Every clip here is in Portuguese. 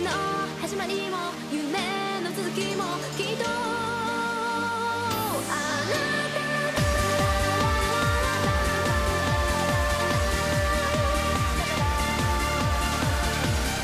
の始まりも夢の続きもきっとあなた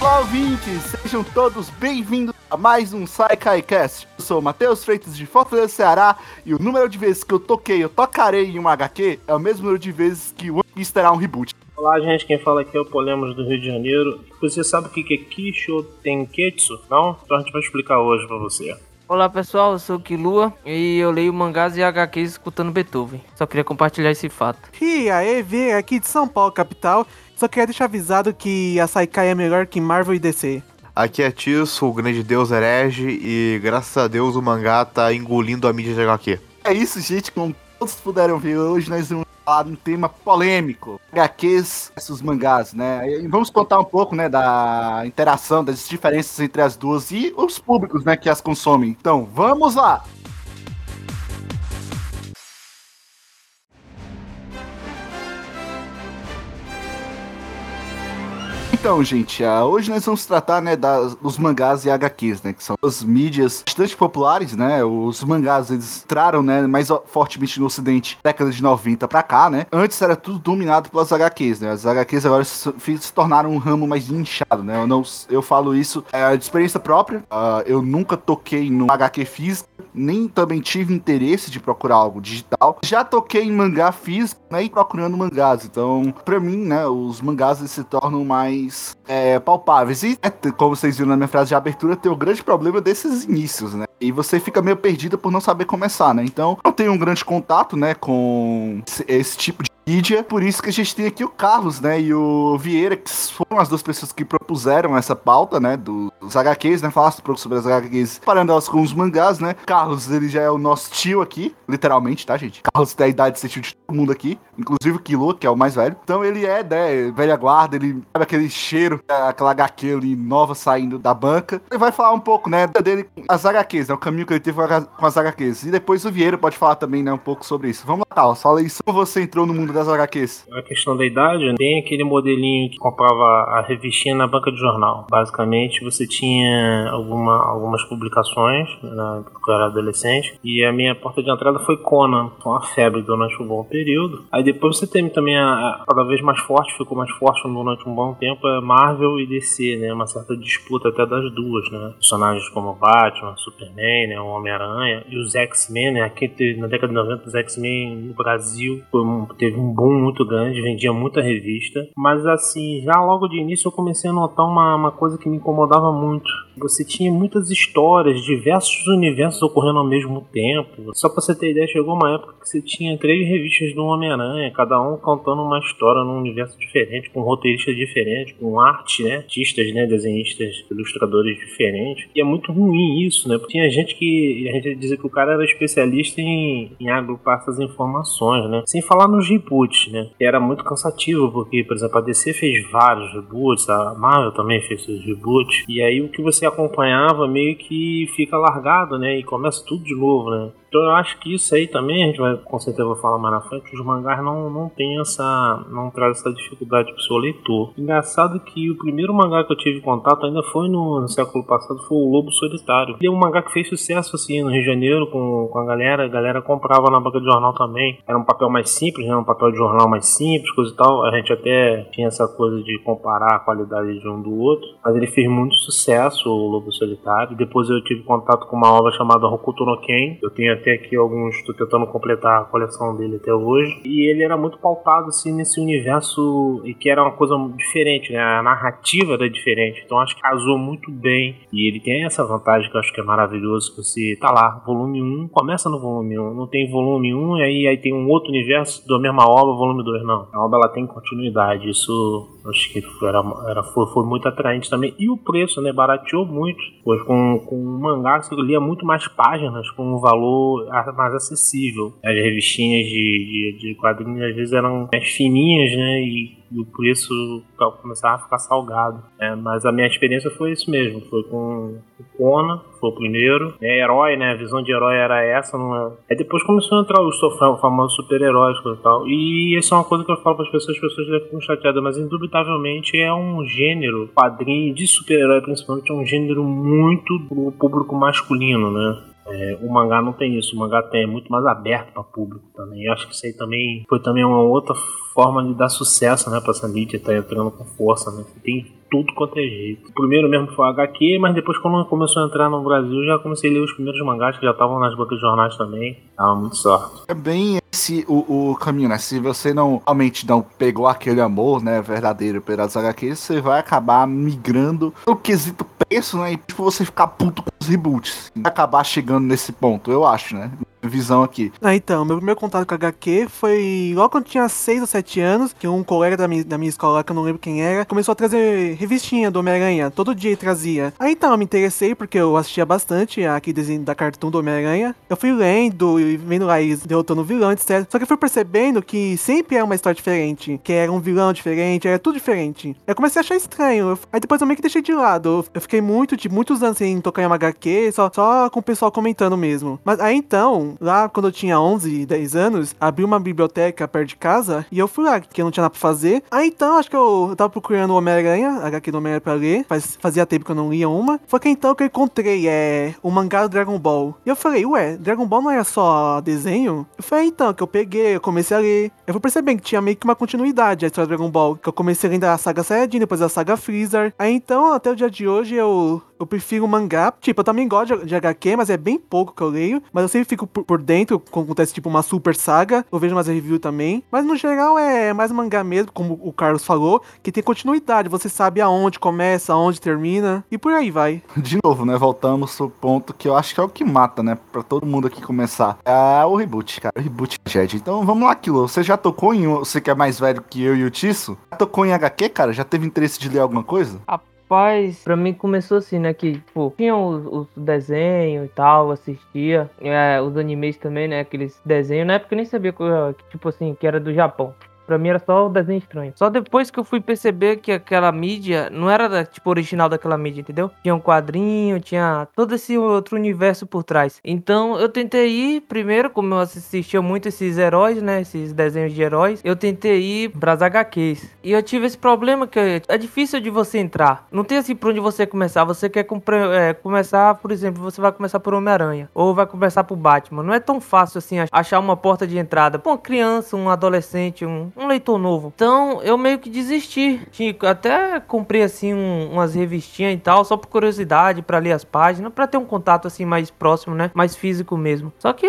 Olá, ouvintes! Sejam todos bem-vindos a mais um SaiKaiCast. Eu sou o Matheus Freitas de Fortaleza, Ceará, e o número de vezes que eu toquei eu tocarei em um HQ é o mesmo número de vezes que o One Piece terá um reboot. Olá, gente. Quem fala aqui é o Polemos do Rio de Janeiro. Você sabe o que que é Kisho Tenketsu? Não? Então a gente vai explicar hoje pra você. Olá pessoal, eu sou o Kilua e eu leio mangás e HQs escutando Beethoven. Só queria compartilhar esse fato. E aí, vê aqui de São Paulo, capital. Só queria deixar avisado que a Saikai é melhor que Marvel e DC. Aqui é Tisso, o grande deus herege, e graças a Deus o mangá tá engolindo a mídia de HQ. É isso, gente, como todos puderam ver, hoje nós vamos falar um tema polêmico. HQs versus mangás, né? E vamos contar um pouco, né, da interação, das diferenças entre as duas e os públicos, né, que as consomem. Então, vamos lá! Então, gente, ah, hoje nós vamos tratar, né, dos mangás e HQs, né, que são as mídias bastante populares, né, os mangás, eles entraram, né, mais fortemente no ocidente, década de 90 pra cá, né, antes era tudo dominado pelas HQs, né, as HQs agora se, se tornaram um ramo mais inchado, né, eu, não, eu falo isso é, de experiência própria, ah, eu nunca toquei no HQ físico, nem também tive interesse de procurar algo digital, já toquei em mangá físico, né, e procurando mangás, então, pra mim, né, os mangás eles se tornam mais é, palpáveis. E, é, como vocês viram na minha frase de abertura, tem o grande problema desses inícios, né? E você fica meio perdido por não saber começar, né? Então, eu tenho um grande contato, né, com esse, esse tipo de mídia. Por isso que a gente tem aqui o Carlos, né, e o Vieira, que foram as duas pessoas que propuseram essa pauta, né, dos HQs, né, falar um pouco sobre as HQs, parando elas com os mangás, né. Carlos, ele já é o nosso tio aqui, literalmente, tá, gente? Carlos tem a idade de tio de todo mundo aqui, inclusive o Kilo, que é o mais velho. Então ele é, né, velha guarda, ele sabe aquele cheiro, aquela HQ ali nova saindo da banca. Ele vai falar um pouco, né, dele as HQs, né, o caminho que ele teve com as HQs. E depois o Vieira pode falar também, né, um pouco sobre isso. Vamos lá, Carlos, fala aí, como você entrou no mundo das HQs? A questão da idade, tem aquele modelinho que comprava a revistinha na banca de jornal. Basicamente, você tinha alguma, algumas publicações, né, porque eu era adolescente, e a minha porta de entrada foi Conan. Foi uma febre durante um bom período. Aí depois você tem também a, a cada vez mais forte, ficou mais forte durante um bom tempo, é Marvel e DC, né? Uma certa disputa até das duas, né? Personagens como Batman, Superman, né? O Homem-Aranha e os X-Men, né? Aqui teve, na década de 90, os X-Men no Brasil teve um boom muito grande, vendia muita revista. Mas assim, já logo de início eu comecei a notar uma, uma coisa que me incomodava muito. Você tinha muitas histórias, diversos universos ocorrendo ao mesmo tempo. Só pra você ter ideia, chegou uma época que você tinha três revistas do Homem-Aranha, cada um contando uma história num universo diferente, com roteiristas diferentes, com arte, né? Artistas, né? Desenhistas, ilustradores diferentes. E é muito ruim isso, né? Porque tinha gente que. A gente dizia que o cara era especialista em, em agrupar essas informações, né? Sem falar nos reboots, né? Que era muito cansativo, porque, por exemplo, a DC fez vários reboots, a Marvel também fez seus reboots. E aí o que você acompanhava meio que fica largado, né? E começa tudo de novo, né? Então eu acho que isso aí também, a gente vai com certeza vai falar mais na frente, os mangás não, não tem essa. não traz essa dificuldade pro seu leitor. Engraçado que o primeiro mangá que eu tive contato ainda foi no, no século passado, foi o Lobo Solitário. E é um mangá que fez sucesso assim no Rio de Janeiro com, com a galera, a galera comprava na banca de jornal também. Era um papel mais simples, né? Um papel de jornal mais simples, coisa e tal. A gente até tinha essa coisa de comparar a qualidade de um do outro. Mas ele fez muito sucesso, o Lobo Solitário. Depois eu tive contato com uma obra chamada Hokuto no Ken. Eu tenho até aqui alguns, tô tentando completar a coleção dele até hoje. E ele era muito pautado assim nesse universo e que era uma coisa diferente, né? A narrativa era diferente. Então acho que casou muito bem. E ele tem essa vantagem que eu acho que é maravilhoso. Que você tá lá, volume 1, começa no volume 1. Não tem volume 1 e aí, aí tem um outro universo da mesma obra, volume 2. Não. A obra ela tem continuidade. Isso acho que era, era, foi, foi muito atraente também. E o preço, né? Barateou muito. Pois com, com um mangá você lia muito mais páginas, com um valor mais acessível. As revistinhas de, de, de quadrinhos às vezes eram mais fininhas, né? E, e o preço começava a ficar salgado. né? Mas a minha experiência foi isso mesmo. Foi com o Conan, foi o primeiro. É herói, né? A visão de herói era essa. Não é... Aí depois começou a entrar os so- famosos super-heróis e tal. E isso é uma coisa que eu falo para as pessoas, as pessoas devem ficar chateadas, mas indubitavelmente é um gênero, quadrinho de super-herói principalmente, é um gênero muito pro público masculino, né? É, o mangá não tem isso, o mangá tem, é muito mais aberto para público também. Eu acho que isso aí também foi também uma outra forma de dar sucesso, né, para essa mídia tá entrando com força, né? Tem tudo quanto é jeito. Primeiro mesmo foi o HQ, mas depois quando começou a entrar no Brasil, já comecei a ler os primeiros mangás que já estavam nas bancas de jornais também. Tava muito sorte. É bem esse o, o caminho, né? Se você não realmente não pegou aquele amor, né, verdadeiro pelas HQs, você vai acabar migrando pelo quesito preço, né? E tipo, você ficar puto com os reboots. Vai acabar chegando nesse ponto, eu acho, né? Visão aqui. Ah, então, meu primeiro contato com HQ foi logo quando eu tinha 6 ou 7 anos, que um colega da minha, da minha escola, que eu não lembro quem era, começou a trazer revistinha do Homem-Aranha. Todo dia ele trazia. Aí então eu me interessei, porque eu assistia bastante aquele desenho da Cartoon do Homem-Aranha. Eu fui lendo e vendo lá eles derrotando o vilão, etc. Só que eu fui percebendo que sempre era uma história diferente, que era um vilão diferente, era tudo diferente. Eu comecei a achar estranho. Aí depois eu meio que deixei de lado. Eu fiquei muito, de muitos anos sem tocar em uma HQ, só, só com o pessoal comentando mesmo. Mas aí então, lá quando eu tinha 11, 10 anos, abri uma biblioteca perto de casa e eu fui lá, que eu não tinha nada pra fazer. Aí então, acho que eu, eu tava procurando o Homem-Aranha, HQ do Homem-Aranha pra ler. Faz, fazia tempo que eu não lia uma. Foi que então que eu encontrei é, o mangá do Dragon Ball. E eu falei, ué, Dragon Ball não era só desenho? Eu falei, então, que eu peguei, eu comecei a ler. Eu fui percebendo que tinha meio que uma continuidade a história do Dragon Ball. Que eu comecei lendo a saga Saiyajin, depois a saga Freezer. Aí então, até o dia de hoje, eu, eu prefiro mangá. Tipo, eu também gosto de, de HQ, mas é bem pouco que eu leio. Mas eu sempre fico por, por dentro quando acontece tipo uma super saga. Eu vejo mais review também. Mas no geral é mais mangá mesmo, como o Carlos falou, que tem continuidade. Você sabe aonde começa, aonde termina. E por aí vai. De novo, né? Voltamos pro ponto que eu acho que é o que mata, né? Pra todo mundo aqui começar. É o reboot, cara. O reboot Jet. Então vamos lá, Kilo. Você já tocou em. Você que é mais velho que eu e o Tisso? Já tocou em HQ, cara? Já teve interesse de ler alguma coisa? Rapaz, pra mim começou assim, né? Que, tipo, tinha os, os desenhos e tal, assistia. É, os animes também, né? Aqueles desenhos. Na época eu nem sabia que, tipo assim, que era do Japão. Pra mim era só o desenho estranho. Só depois que eu fui perceber que aquela mídia não era, da, tipo, original daquela mídia, entendeu? Tinha um quadrinho, tinha todo esse outro universo por trás. Então eu tentei ir, primeiro, como eu assistia muito esses heróis, né? Esses desenhos de heróis, eu tentei ir pras HQs. E eu tive esse problema que é difícil de você entrar. Não tem assim por onde você começar. Você quer compre- é, começar, por exemplo, você vai começar por Homem-Aranha. Ou vai começar por Batman. Não é tão fácil assim ach- achar uma porta de entrada. Uma criança, um adolescente, um, um leitor novo. Então eu meio que desisti. Até comprei assim um- umas revistinhas e tal, só por curiosidade, pra ler as páginas, pra ter um contato assim mais próximo, né? Mais físico mesmo. Só que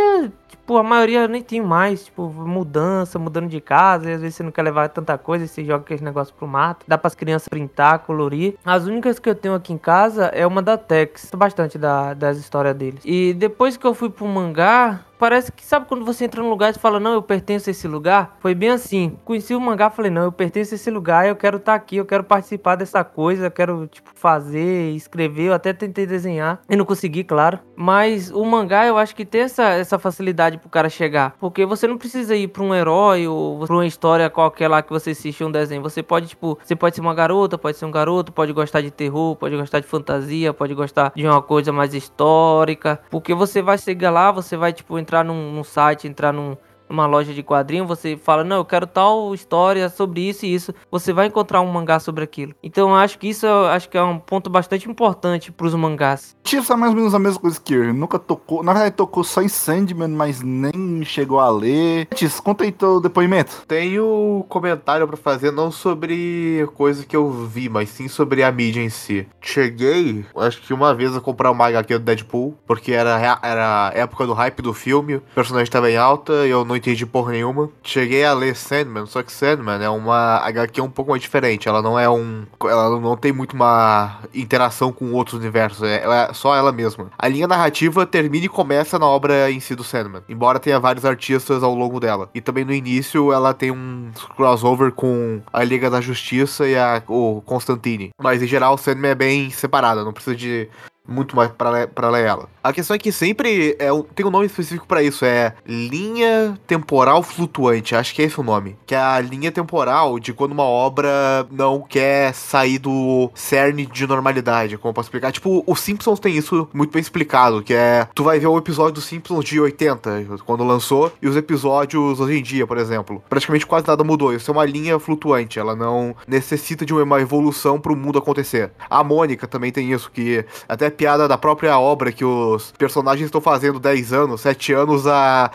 Tipo, a maioria nem tem mais, tipo, mudança, mudando de casa, e às vezes você não quer levar tanta coisa e você joga aquele negócio pro mato. Dá pras crianças printar, colorir. As únicas que eu tenho aqui em casa é uma da Tex. Gosto bastante da, das histórias deles. E depois que eu fui pro mangá, Parece que sabe quando você entra num lugar e fala, não, eu pertenço a esse lugar? Foi bem assim. Conheci o mangá, falei, não, eu pertenço a esse lugar, eu quero estar aqui, eu quero participar dessa coisa, eu quero, tipo, fazer, escrever. Eu até tentei desenhar e não consegui, claro. Mas o mangá, eu acho que tem essa, essa facilidade pro cara chegar. Porque você não precisa ir pra um herói ou pra uma história qualquer lá que você assiste um desenho. Você pode, tipo, você pode ser uma garota, pode ser um garoto, pode gostar de terror, pode gostar de fantasia, pode gostar de uma coisa mais histórica. Porque você vai chegar lá, você vai, tipo, entrar num, num site, entrar num, numa loja de quadrinho, você fala, não, eu quero tal história sobre isso e isso. Você vai encontrar um mangá sobre aquilo. Então eu acho que isso eu acho que é um ponto bastante importante pros mangás. Tive é mais ou menos a mesma coisa que eu. Nunca tocou. Na verdade, tocou só em Sandman, mas nem chegou a ler. Tis, conta aí teu depoimento. Tenho comentário pra fazer não sobre coisa que eu vi, mas sim sobre a mídia em si. Cheguei, acho que uma vez a comprar uma HQ do Deadpool, porque era, era época do hype do filme, o personagem tava em alta e eu não entendi porra nenhuma. Cheguei a ler Sandman, só que Sandman é uma HQ um pouco mais diferente. Ela não é um. Ela não tem muito uma interação com outros universos, é, ela é só ela mesma. A linha narrativa termina e começa na obra em si do Sandman, embora tenha vários artistas ao longo dela. E também no início ela tem um crossover com a Liga da Justiça e a, o Constantine. Mas em geral o Sandman é bem separada, não precisa de muito mais ler ela. A questão é que sempre é, tem um nome específico pra isso, é linha temporal flutuante, acho que é esse o nome. Que é a linha temporal de quando uma obra não quer sair do cerne de normalidade, como eu posso explicar. Tipo, os Simpsons tem isso muito bem explicado, que é, tu vai ver o episódio dos Simpsons de 80, quando lançou, e os episódios hoje em dia, por exemplo. Praticamente quase nada mudou, isso é uma linha flutuante, ela não necessita de uma evolução pro mundo acontecer. A Mônica também tem isso, que até piada da própria obra que os personagens estão fazendo 10 anos, 7 anos a,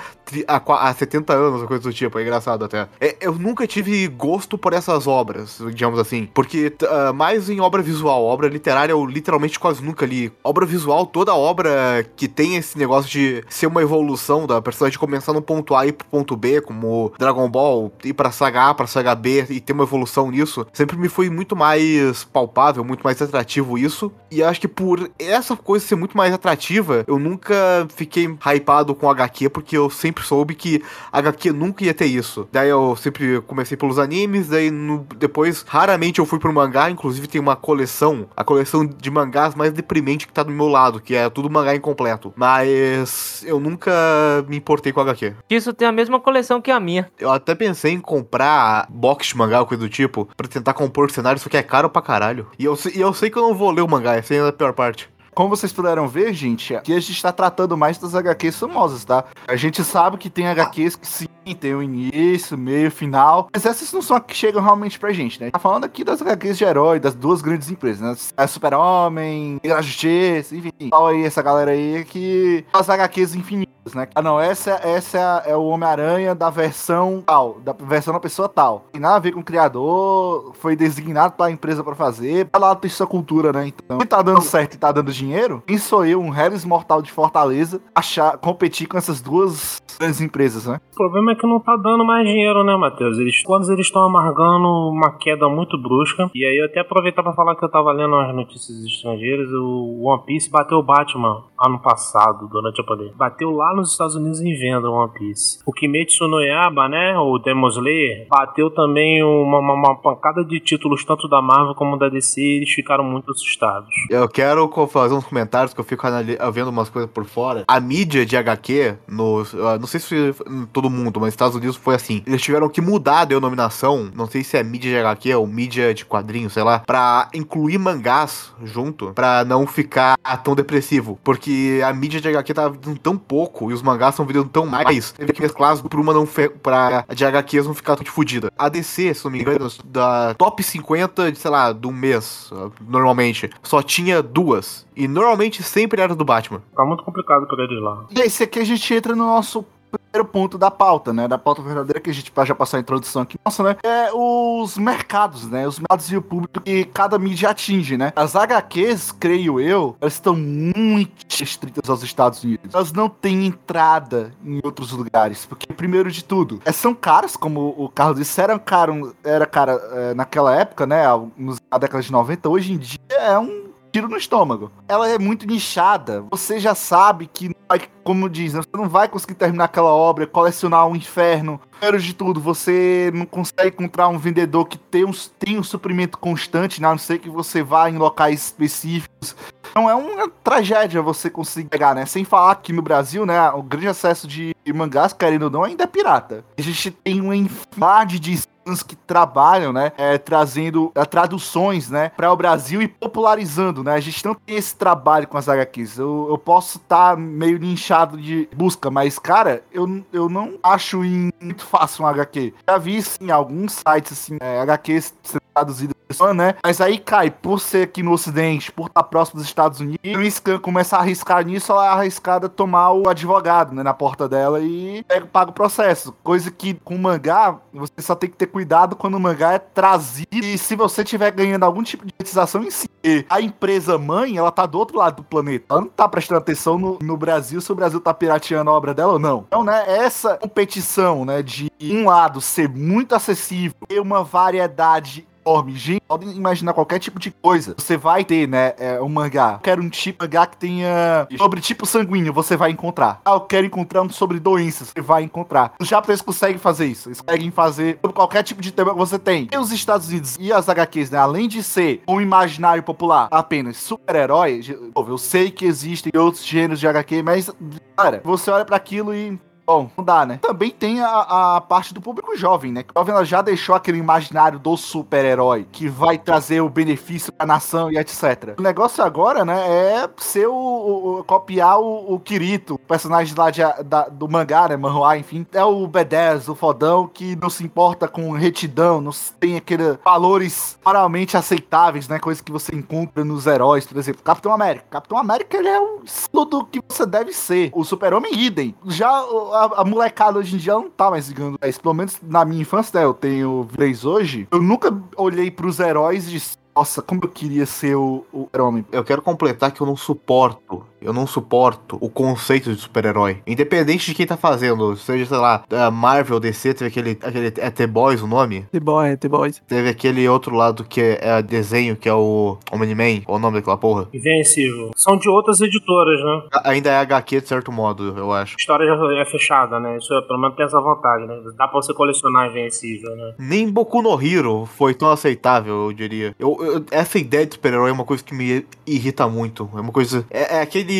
a, a 70 anos, coisa do tipo. É engraçado até. É, eu nunca tive gosto por essas obras, digamos assim. Porque ah, mais em obra visual, obra literária eu literalmente quase nunca li. Obra visual, toda obra que tem esse negócio de ser uma evolução da personagem começar no ponto A e pro ponto B, como Dragon Ball, ir pra saga A pra saga B e ter uma evolução nisso, sempre me foi muito mais palpável, muito mais atrativo isso. E acho que por essa coisa ser muito mais atrativa, eu nunca fiquei hypado com HQ, porque eu sempre soube que HQ nunca ia ter isso. Daí eu sempre comecei pelos animes, daí no- depois raramente eu fui pro mangá, inclusive tem uma coleção, a coleção de mangás mais deprimente que tá do meu lado, que é tudo mangá incompleto. Mas eu nunca me importei com HQ. Isso tem a mesma coleção que a minha. Eu até pensei em comprar box de mangá ou coisa do tipo, pra tentar compor cenário, só que é caro pra caralho. E eu, sei- e eu sei que eu não vou ler o mangá, essa é a pior parte. Como vocês puderam ver, gente, aqui a gente tá tratando mais das HQs famosas, tá? A gente sabe que tem HQs que sim, tem o início, meio, final, mas essas não são as que chegam realmente pra gente, né? Tá falando aqui das HQs de herói, das duas grandes empresas, né? É Super-Homem, da Justiça, enfim. Olha aí essa galera aí que... As HQs infinitas, né? Ah, não, essa, essa é, a- é o Homem-Aranha da versão tal, da versão da pessoa tal. Tem nada a ver com o criador, foi designado pela empresa pra fazer, pra lá tem sua cultura, né? Então, se tá dando certo e tá dando dinheiro, quem sou eu, um Harris Mortal de Fortaleza, achar, competir com essas duas grandes empresas, né? O problema é que não tá dando mais dinheiro, né, Matheus? Eles, quando eles estão amargando uma queda muito brusca. E aí eu até aproveitar pra falar que eu tava lendo as notícias estrangeiras. O One Piece bateu o Batman ano passado, durante a pandemia. Bateu lá nos Estados Unidos em venda One Piece. O Kimetsu no Yaba, né, o Demon Slayer, bateu também uma, uma- uma pancada de títulos, tanto da Marvel como da DC, e eles ficaram muito assustados. Eu quero fazer uns comentários que eu fico vendo umas coisas por fora. A mídia de HQ, no, não sei se todo mundo, mas nos Estados Unidos foi assim. Eles tiveram que mudar a denominação, não sei se é mídia de HQ ou mídia de quadrinhos, sei lá, pra incluir mangás junto, pra não ficar tão depressivo. Porque a mídia de HQ vendendo tão pouco e os mangás estão vendendo tão mais, teve que mesclar as pra uma não fe- pra de HQs não ficar tão fodida. A DC, se não me engano, da top 50, de, sei lá, do mês, normalmente, só tinha duas. E normalmente sempre era do Batman. Tá muito complicado pra eles lá. E esse aqui a gente entra no nosso primeiro ponto da pauta, né? Da pauta verdadeira que a gente já passou a introdução aqui. Nossa, né? É os mercados, né? Os mercados e o público que cada mídia atinge, né? As HQs, creio eu, elas estão muito restritas aos Estados Unidos. Elas não têm entrada em outros lugares. Porque, primeiro de tudo, é, são caras, como o Carlos disse, eram caro, era cara é, naquela época, né? nos- Na década de 90, hoje em dia é um tiro no estômago. Ela é muito nichada. Você já sabe que, como diz, né, você não vai conseguir terminar aquela obra, colecionar um inferno. Primeiro de tudo, você não consegue encontrar um vendedor que tem um, tem um suprimento constante, né, a não ser que você vá em locais específicos. Então é uma tragédia você conseguir pegar, né? Sem falar que no Brasil, né, o grande acesso de mangás, querendo ou não, ainda é pirata. A gente tem uma infinidade de que trabalham, né, é, trazendo é, traduções, né, para o Brasil e popularizando, né? A gente não tem esse trabalho com as HQs. Eu, eu posso estar meio nichado de busca, mas, cara, eu, eu não acho muito fácil um HQ. Já vi, sim, alguns sites, assim, é, HQs sendo traduzidas né? Mas aí cai, por ser aqui no Ocidente, por estar próximo dos Estados Unidos, o Scan começa a arriscar nisso, ela é arriscada tomar o advogado, né, na porta dela e pega, paga o processo. Coisa que com mangá, você só tem que ter cuidado quando o mangá é trazido e se você tiver ganhando algum tipo de monetização em si. A empresa mãe, ela tá do outro lado do planeta. Ela não tá prestando atenção no, no Brasil, se o Brasil tá pirateando a obra dela ou não. Então, né, essa competição, né, de um lado ser muito acessível, ter uma variedade Gente, podem imaginar qualquer tipo de coisa. Você vai ter, né, é, um mangá. Eu quero um tipo de mangá que tenha sobre tipo sanguíneo, você vai encontrar. Ah, eu quero encontrar um sobre doenças, você vai encontrar. Os japoneses conseguem fazer isso. Eles conseguem fazer sobre qualquer tipo de tema que você tem. E os Estados Unidos e as HQs, né, além de ser um imaginário popular apenas super-herói, eu sei que existem outros gêneros de HQ, mas, cara, você olha para aquilo e Bom, não dá, né? Também tem a, a parte do público jovem, né? O jovem ela já deixou aquele imaginário do super-herói que vai trazer o benefício pra nação e etc. O negócio agora, né, é ser o, o copiar o, o Kirito, o personagem lá de, da, do mangá, né, manhua, enfim. É o B10, o fodão, que não se importa com retidão, não tem aqueles valores moralmente aceitáveis, né? Coisas que você encontra nos heróis, por exemplo. Capitão América. Capitão América, ele é o estilo do que você deve ser. O super-homem, idem. Já a, a, molecada hoje em dia não tá mais ligando isso. Pelo menos na minha infância, né? Eu tenho 3 hoje. Eu nunca olhei pros heróis e disse, nossa, como eu queria ser o, o homem. Eu quero completar que eu não suporto eu não suporto o conceito de super-herói. Independente de quem tá fazendo, seja, sei lá, Marvel, DC, teve aquele, aquele é The Boys o nome? The Boy, The Boys. Teve aquele outro lado que é, é desenho, que é o Omni-Man, qual o nome daquela porra? Invencível. São de outras editoras, né? A- ainda é HQ de certo modo, eu acho. A história já é fechada, né? Isso é, pelo menos tem essa vantagem, né? Dá pra você colecionar Invencível, né? Nem Boku no Hero foi tão aceitável, eu diria. Eu, eu- essa ideia de super-herói é uma coisa que me irrita muito. É uma coisa. É, é aquele.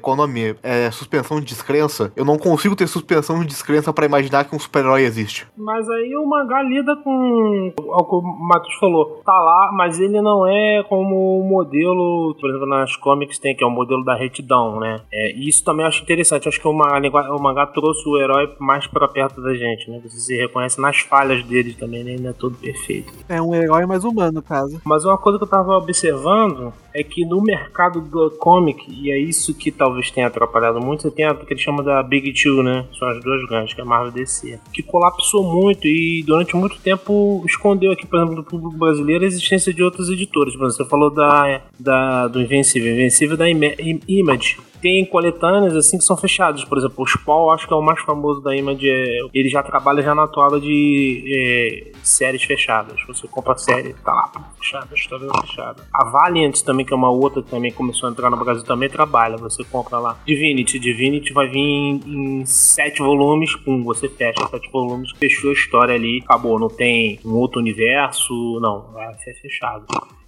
Qual o nome? É suspensão de descrença. Eu não consigo ter suspensão de descrença pra imaginar que um super-herói existe. Mas aí o mangá lida com. O que o Matheus falou. Tá lá, mas ele não é como o modelo, por exemplo, nas comics tem, que é o modelo da retidão, né? É, e isso também eu acho interessante. Acho que o mangá, o mangá trouxe o herói mais pra perto da gente, né? Você se reconhece nas falhas dele também, né? Ele não é todo perfeito. É um herói mais humano, no caso. Mas uma coisa que eu tava observando é que no mercado do comic, e é isso que talvez tenha atrapalhado muito, tem a que eles chamam da Big Two, né? São as duas grandes, que é a Marvel DC. Que colapsou muito e durante muito tempo escondeu aqui, por exemplo, do público brasileiro a existência de outras editoras. Por exemplo, você falou da, da, do Invencível. Invencível da Ima- Im- Image. Tem coletâneas assim que são fechadas. Por exemplo, o Spawn, acho que é o mais famoso da Image. É, ele já trabalha já na toada de é, séries fechadas. Você compra a série, tá lá, fechada, história fechada. A Valiant também, que é uma outra que também começou a entrar no Brasil, também trabalha. Você compra lá. Divinity. Divinity vai vir em, em sete volumes, pum, você fecha sete volumes, fechou a história ali, acabou. Não tem um outro universo, não. Vai ser fechado.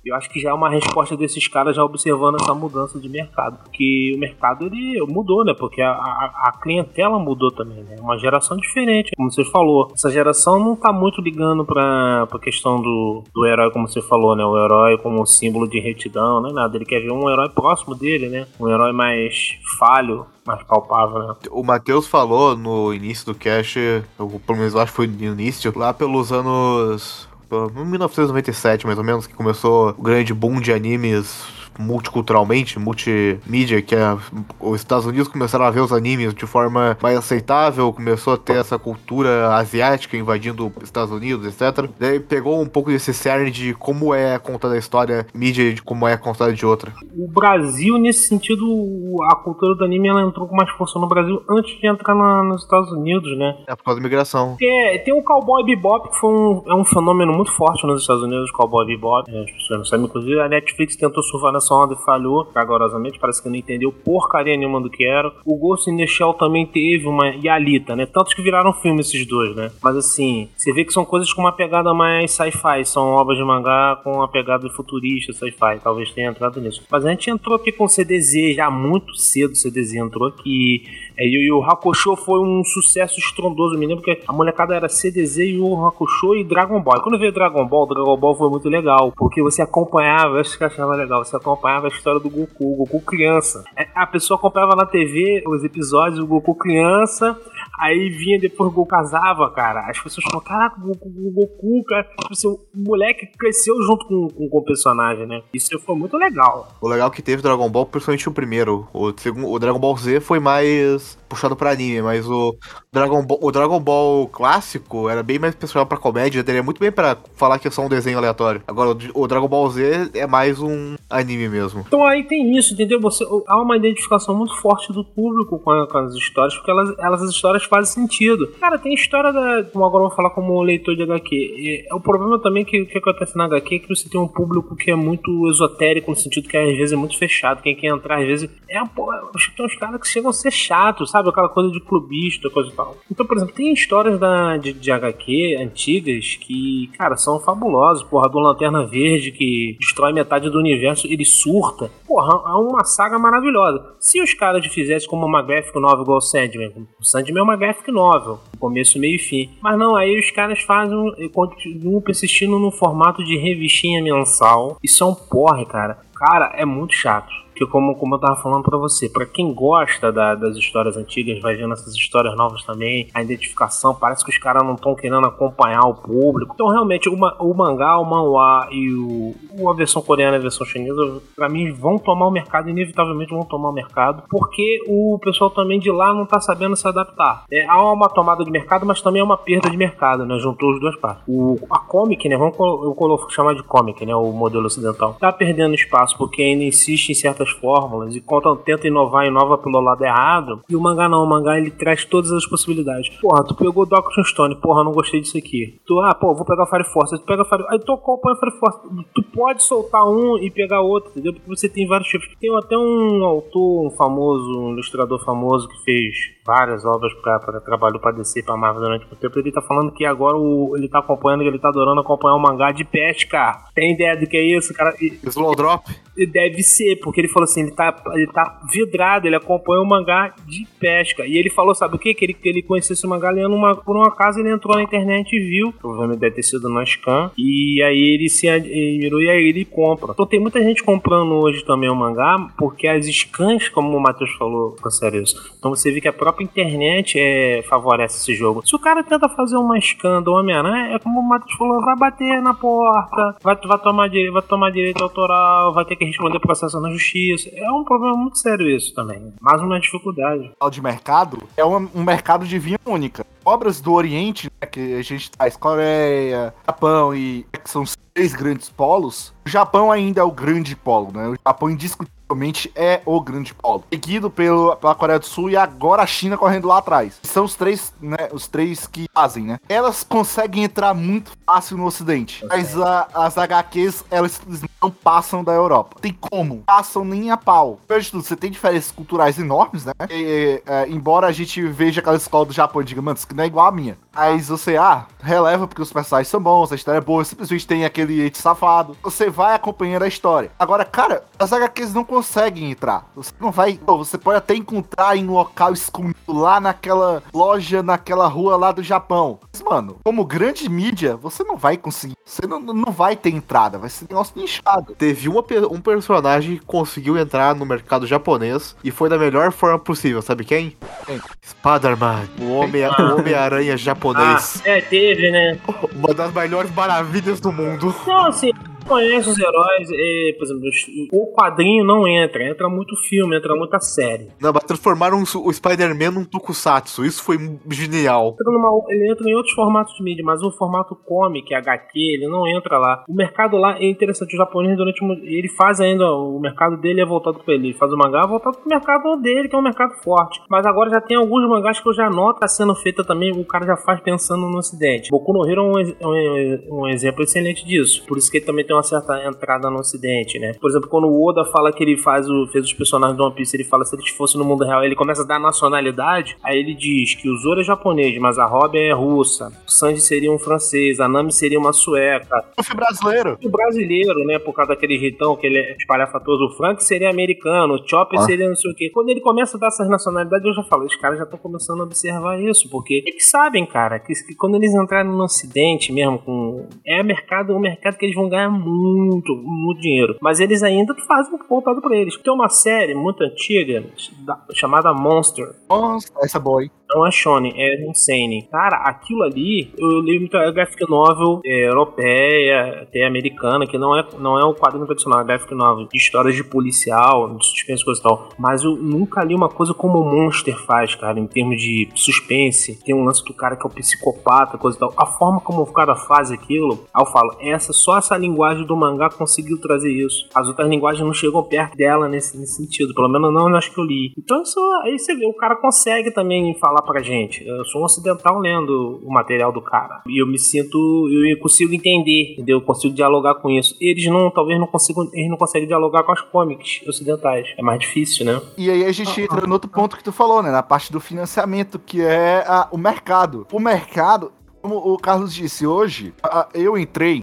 Eu acho que já é uma resposta desses caras já observando essa mudança de mercado. Porque o mercado ele mudou, né? Porque a, a, a clientela mudou também, né? Uma geração diferente, como você falou. Essa geração não tá muito ligando pra, pra questão do, do herói, como você falou, né? O herói como símbolo de retidão, não é nada. Ele quer ver um herói próximo dele, né? Um herói mais falho, mais palpável, né? O Matheus falou no início do cast, eu, pelo menos eu acho que foi no início, lá pelos anos. Pelo- 1997, mais ou menos, que começou o grande boom de animes multiculturalmente, multimídia, que é, os Estados Unidos começaram a ver os animes de forma mais aceitável, começou a ter essa cultura asiática invadindo os Estados Unidos, etc. Daí pegou um pouco desse cerne de como é contada a história, mídia e de como é contada de outra. o Brasil, nesse sentido, a cultura do anime ela entrou com mais força no Brasil antes de entrar na- nos Estados Unidos, né? É por causa da migração. Porque tem o Cowboy Bebop, que foi um, é um fenômeno muito forte nos Estados Unidos, o Cowboy Bebop. É, As pessoas não sabem, inclusive a Netflix tentou surfar nessa onda e falhou, rigorosamente, parece que não entendeu porcaria nenhuma do que era. O Ghost in the Shell também teve uma... e a Alita, né? Tantos que viraram filme esses dois, né? Mas assim, você vê que são coisas com uma pegada mais sci-fi, são obras de mangá com uma pegada futurista, sci-fi, talvez tenha entrado nisso. Mas a gente entrou aqui com o CDZ já muito cedo, o CDZ entrou aqui. É, e o Hakusho foi um sucesso estrondoso, me lembro que a molecada era CDZ, Yu Yu Hakusho e Dragon Ball. E quando veio Dragon Ball, Dragon Ball foi muito legal, porque você acompanhava, acho que eu achava legal, você acompanhava a história do Goku, o Goku criança. É, A pessoa acompanhava na TV os episódios do Goku criança, aí vinha depois o Goku casava, cara. As pessoas falavam, caraca, o Goku, o Goku cara, tipo assim, o moleque cresceu junto com, com, com o personagem, né? Isso foi muito legal. O legal que teve Dragon Ball, principalmente o primeiro. O, o Dragon Ball Z foi mais puxado pra anime, mas o Dragon Ball, o Dragon Ball clássico era bem mais pessoal pra comédia, daria muito bem pra falar que é só um desenho aleatório. Agora, o, Dragon Ball Z é mais um anime mesmo. Então aí tem isso, entendeu? Você, há uma identificação muito forte do público com, com as histórias, porque elas, elas as histórias fazem sentido. Cara, tem história da. Como agora eu vou falar como leitor de HQ. É o problema também que que acontece na HQ é que você tem um público que é muito esotérico, no sentido que às vezes é muito fechado. Quem quer entrar, às vezes. É, pô, tem uns caras que chegam a ser chatos, sabe? Aquela coisa de clubista, coisa e tal. Então, por exemplo, tem histórias da, de, de HQ antigas que, cara, são fabulosas. Porra, do Lanterna Verde que destrói metade do universo, ele surta. Porra, é uma saga maravilhosa. Se os caras fizessem como uma graphic novel igual o Sandman, o Sandman é uma graphic novel, começo, meio e fim. Mas não, aí os caras fazem, continuam persistindo no formato de revistinha mensal. Isso é um porre, cara. Cara, é muito chato. Porque como, como eu tava falando pra você, pra quem gosta da- das histórias antigas, vai vendo essas histórias novas também, a identificação, parece que os caras não estão querendo acompanhar o público. Então realmente o, ma- o mangá, o manhwa e o, a versão coreana e a versão chinesa, pra mim, vão tomar o mercado, inevitavelmente vão tomar o mercado, porque o pessoal também de lá não tá sabendo se adaptar. É, há uma tomada de mercado, mas também é uma perda de mercado, né? Juntou as duas partes. O, a comic, né? Vamos eu colo- chamar de comic, né? O modelo ocidental. Tá perdendo espaço porque ainda insiste em certas fórmulas e conta, tenta inovar, inova pelo lado errado. E o mangá não, o mangá ele traz todas as possibilidades. Porra, tu pegou Doctor Stone, porra, não gostei disso aqui. Tu, ah, pô, vou pegar Fire Force. Tu pega Fire Aí tu acompanha Fire Force. Tu pode soltar um e pegar outro, entendeu? Porque você tem vários tipos. Tem até um autor, um famoso, um ilustrador famoso que fez várias obras pra trabalho pra descer pra Marvel durante muito tempo. Ele tá falando que agora o, ele tá acompanhando, ele tá adorando acompanhar o mangá de pesca. Tem ideia do que é isso, cara? E- Slow Drop? Deve ser, porque ele falou assim, ele tá, ele tá vidrado, ele acompanha o mangá de pesca. E ele falou, sabe o quê? Que ele, que ele conheceu esse mangá lendo uma, por um acaso, ele entrou na internet e viu, provavelmente deve ter sido na Scan, e aí ele se admirou e aí ele compra. Então tem muita gente comprando hoje também o mangá, porque as scans, como o Matheus falou, com isso. Então você vê que a própria internet é, favorece esse jogo. Se o cara tenta fazer uma scan do Homem-Aranha, é como o Matheus falou, vai bater na porta, vai, vai, tomar, dire- vai tomar direito autoral, vai ter que responder processo na justiça. É um problema muito sério isso também. Mais uma dificuldade. Fala de mercado, é um, um mercado de vinha única. Obras do Oriente, né, que a gente traz Coreia, Japão e que são três grandes polos, o Japão ainda é o grande polo, né? O Japão indiscutivelmente é o grande polo. Seguido pelo, pela Coreia do Sul e agora a China correndo lá atrás. São os três, né? Os três que fazem, né? Elas conseguem entrar muito fácil no Ocidente. Mas a- as HQs, elas não passam da Europa. Tem como? Passam nem a pau. Primeiro de tudo, você tem diferenças culturais enormes, né? E, é, embora a gente veja aquela escola do Japão e diga, mano, isso aqui não é igual a minha. Mas você, ah, releva porque os personagens são bons, a história é boa, simplesmente tem aquele safado. Você vai acompanhando a história. Agora, cara, as HQs não conseguem entrar. Você não vai. pô, você pode até encontrar em um local escondido lá naquela loja, naquela rua lá do Japão. Mas, mano, como grande mídia, você não vai conseguir. Você não, não vai ter entrada, vai ser um negócio nichado. Teve uma, um personagem que conseguiu entrar no mercado japonês e foi da melhor forma possível, sabe quem? Quem? Spider-Man, o Homem- o Homem-Aranha Ah, japonês. é, teve, né? Uma das melhores maravilhas do mundo. Não, assim, conhece os heróis, é, por exemplo, o quadrinho não entra, entra muito filme, entra muita série. Não, mas transformaram o Spider-Man num tokusatsu. Isso foi genial. Entra numa- ele entra em outros formatos de mídia, mas o formato comic, HQ, ele não entra lá. O mercado lá é interessante, o japonês durante ele faz ainda, o mercado dele é voltado para ele, ele faz o mangá voltado pro mercado dele, que é um mercado forte. Mas agora já tem alguns mangás que eu já noto tá sendo feita também, o cara já faz pensando no ocidente. Boku no Hero é um, é um, um exemplo excelente disso. Por isso que ele também tem uma certa entrada no ocidente, né? Por exemplo, quando o Oda fala que ele faz o, fez os personagens do One Piece, ele fala se eles fossem no mundo real, ele começa a dar nacionalidade, aí ele diz que o Zoro é japonês, mas a Robin é russa, o Sanji seria um francês, a Nami seria uma sueca, Luffy brasileiro. o brasileiro, né, por causa daquele jeitão que ele é espalhafatoso, o Frank seria americano, o Chopper Ah. seria não sei o quê. Quando ele começa a dar essas nacionalidades, eu já falo, os caras já estão começando a observar isso, porque eles sabem, cara, que, que quando eles entrarem no ocidente mesmo, com é mercado, um mercado que eles vão ganhar muito, muito dinheiro. Mas eles ainda fazem o voltado pra eles. Tem uma série muito antiga da- chamada Monster. Nossa, essa? É não é shonen, é um seinen. Cara, aquilo ali, eu leio muita graphic novel é, europeia, até americana, que não é, não é o quadrinho tradicional, é graphic novel, de histórias de policial, de suspense, coisa e tal. Mas eu nunca li uma coisa como o Monster faz, cara, em termos de suspense. Tem um lance do cara que é o psicopata, coisa e tal. A forma como o cara faz aquilo, aí eu falo, essa, só essa linguagem do mangá conseguiu trazer isso. As outras linguagens não chegam perto dela nesse, nesse sentido, pelo menos não nas que eu li. Então isso aí você vê, o cara consegue também falar pra gente. Eu sou um ocidental lendo o material do cara. E eu me sinto, eu consigo entender, entendeu? Eu consigo dialogar com isso. Eles não, talvez não consigam, eles não conseguem dialogar com as comics ocidentais. É mais difícil, né? E aí a gente entra no outro ponto que tu falou, né? Na parte do financiamento, que é a- o mercado. O mercado, como o Carlos disse hoje, eu entrei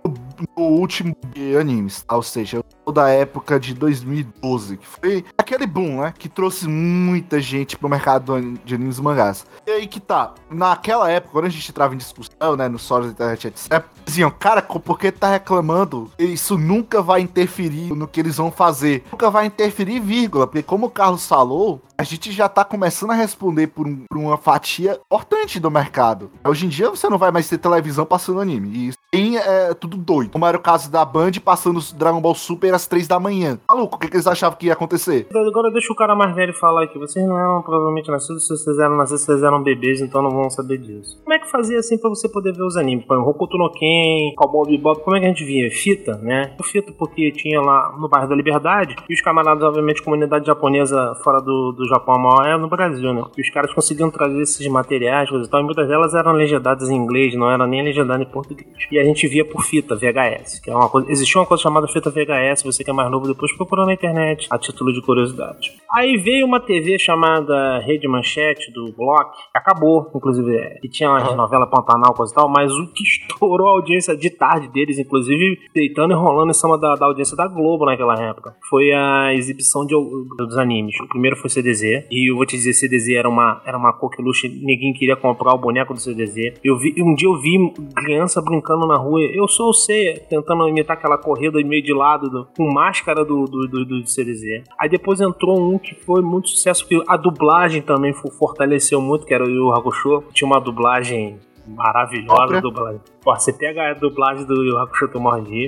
último de animes, tá? ou seja, eu sou da época de 2012, que foi aquele boom, né? Que trouxe muita gente pro mercado de animes e mangás. E aí que tá, naquela época, quando a gente entrava em discussão, né, nos fóruns da internet, etc., diziam, cara, por que tá reclamando? Isso nunca vai interferir no que eles vão fazer. Nunca vai interferir, vírgula, porque como o Carlos falou, a gente já tá começando a responder por, um- por uma fatia importante do mercado. Hoje em dia você não vai mais ter televisão passando anime. E isso tem é, tudo doido. Como era o caso da Band passando Dragon Ball Super às três da manhã. Maluco, o que, que eles achavam que ia acontecer? Agora deixa o cara mais velho falar aqui. Vocês não eram provavelmente nascidos, se vocês eram nascidos, vocês eram bebês, então não vão saber disso. Como é que fazia assim pra você poder ver os animes? Põe Hokuto no Ken, Cowboy Bebop, como é que a gente via? Fita, né? O Fita porque tinha lá no bairro da Liberdade, e os camaradas, obviamente, comunidade japonesa fora do, do Japão, a maior é no Brasil, né? E os caras conseguiam trazer esses materiais, coisas e tal, e muitas delas eram legendadas em inglês, não era nem legendadas em português. E a gente via por fita, VHS, que é uma coisa... Existia uma coisa chamada fita VHS, você que é mais novo depois procurou na internet, a título de curiosidade. Aí veio uma TV chamada Rede Manchete, do Block, que acabou, inclusive, é, que tinha umas novelas Pantanal, coisa e tal, mas o que estourou a audiência de tarde deles, inclusive, deitando e rolando em cima da, da audiência da Globo naquela época, foi a exibição de, dos animes. O primeiro foi CDZ, e eu vou te dizer, CDZ era uma, era uma coqueluche, ninguém queria comprar o boneco do CDZ. Eu vi, um dia eu vi criança brincando na rua, eu sou o C, tentando imitar aquela corrida meio de lado, do- com máscara do, do, do, do CDZ. Aí depois entrou um que foi muito sucesso, que a dublagem também fo- fortaleceu muito, que era o Yu Hakusho. Tinha uma dublagem maravilhosa, dublagem. Pô, você pega a dublagem do Yu Hakusho.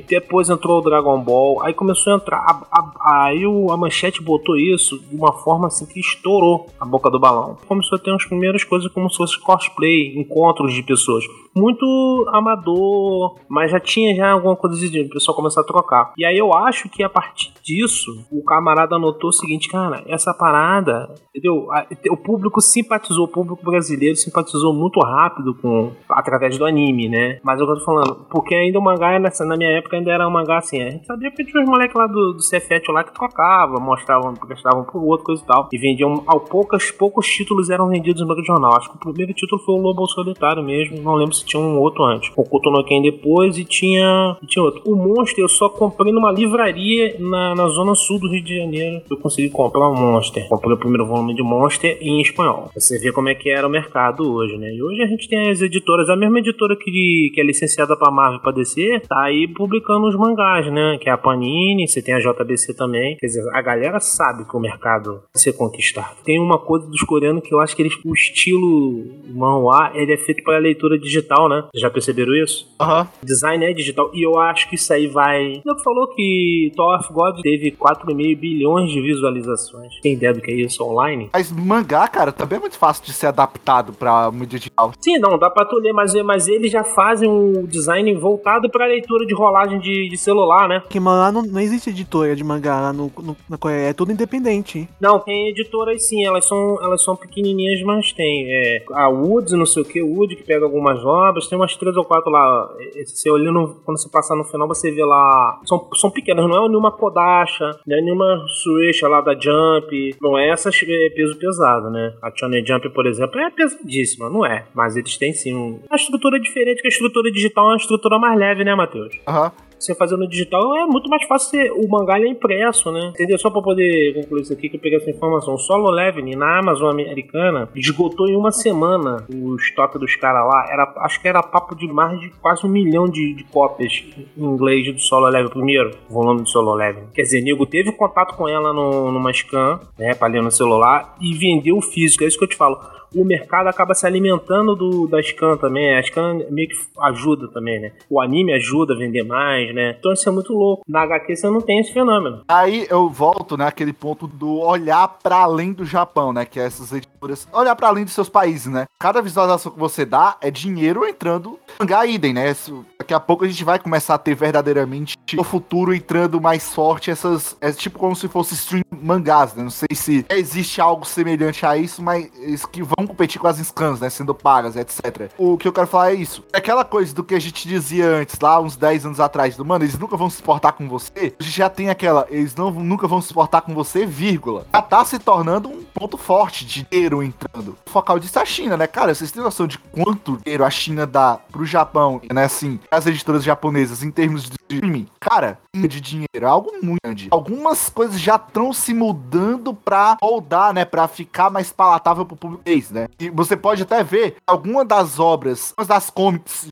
Depois entrou o Dragon Ball, aí começou a entrar. A, a, aí a manchete botou isso de uma forma assim que estourou a boca do balão. Começou a ter umas primeiras coisas como se fosse cosplay, encontros de pessoas. Muito amador, mas já tinha já alguma coisa de o pessoal começou a trocar. E aí eu acho que a partir disso, o camarada notou o seguinte, cara, essa parada, entendeu? O público simpatizou, o público brasileiro simpatizou muito rápido com através do anime, né? Mas eu tô falando, porque ainda o mangá nessa, na minha época ainda era um mangá assim, a gente sabia que tinha os moleques lá do, do lá que trocavam, mostravam, prestavam pro outro, coisa e tal. E vendiam, ao poucas, poucos títulos eram vendidos no banco de jornal. Acho que o primeiro título foi o Lobo Solitário mesmo, não lembro se tinha um outro antes. O Koto no Ken depois e tinha, e tinha outro. O Monster eu só comprei numa livraria na, na zona sul do Rio de Janeiro. Eu consegui comprar um Monster. Comprei o primeiro volume de Monster em espanhol. Você vê como é que era o mercado hoje, né? E hoje a gente tem as editoras, a mesma editora que, que é licenciada pra Marvel pra DC, tá aí publicando os mangás, né? Que é a Panini, você tem a JBC também. Quer dizer, a galera sabe que o mercado vai ser conquistado. Tem uma coisa dos coreanos que eu acho que eles, o estilo manhwa, ele é feito para leitura digital, né? Vocês já perceberam isso? Aham. O design é digital. E eu acho que isso aí vai. Eu falou que Tower of God teve 4,5 bilhões de visualizações. Tem ideia do que é isso online? Mas mangá, cara, também é muito fácil de ser adaptado pra mídia digital. Sim, não, dá pra tu ler, mas, mas eles já fazem um design voltado pra leitura de rolagem de, de celular, né? Que lá não, não existe editora de mangá lá no, no- na Coreia, é tudo independente. hein? Não, tem editoras sim, elas são, elas são pequenininhas, mas tem. É, a Woods, não sei o que, Wood, que pega algumas obras, tem umas três ou quatro lá. É, Você olhando, quando você passar no final, você vê lá. São, são pequenas, não é nenhuma Kodacha, não é nenhuma Suecha lá da Jump, não é essas é, peso pesado, né? A Shonen Jump, por exemplo, é pesadíssima, não é? Mas eles têm sim um, uma estrutura diferente, que a estrutura digital é uma estrutura mais leve, né, Matheus? Aham. Você fazendo digital é muito mais fácil ser, o mangá é impresso, né? Entendeu? Só pra poder concluir isso aqui que eu peguei essa informação. O Solo Leveling na Amazon americana esgotou em uma semana o estoque dos caras lá. Era, acho que era papo de mais de quase um milhão de, de cópias em inglês do Solo Leveling, primeiro volume do Solo Leveling. Quer dizer, nego teve contato com ela no, numa scan, né, pra ler no celular e vendeu o físico. É isso que eu te falo o mercado acaba se alimentando do, da Scan também. A Scan meio que ajuda também, né? O anime ajuda a vender mais, né? Então isso é muito louco. Na HQ você não tem esse fenômeno. Aí eu volto, né, aquele ponto do olhar para além do Japão, né, que é essas editoras, olhar para além dos seus países, né? Cada visualização que você dá é dinheiro entrando mangá idem, né? Daqui a pouco a gente vai começar a ter verdadeiramente no futuro entrando mais forte essas, é tipo como se fosse stream mangás, né? Não sei se existe algo semelhante a isso, mas que vão competir com as scans, né? Sendo pagas, etc. O que eu quero falar é isso. É aquela coisa do que a gente dizia antes, lá uns 10 anos atrás, do mano, eles nunca vão se exportar com você. A gente já tem aquela, eles não, nunca vão se exportar com você, vírgula. Já tá se tornando um ponto forte de dinheiro entrando. O focal disso é a China, né? Cara, vocês têm noção de quanto dinheiro a China dá pro Japão, né? Assim, as editoras japonesas em termos de streaming? Cara, de dinheiro, é algo muito grande. Algumas coisas já estão se mudando pra moldar, né? Pra ficar mais palatável pro público né? E você pode até ver algumas das obras, algumas das comics,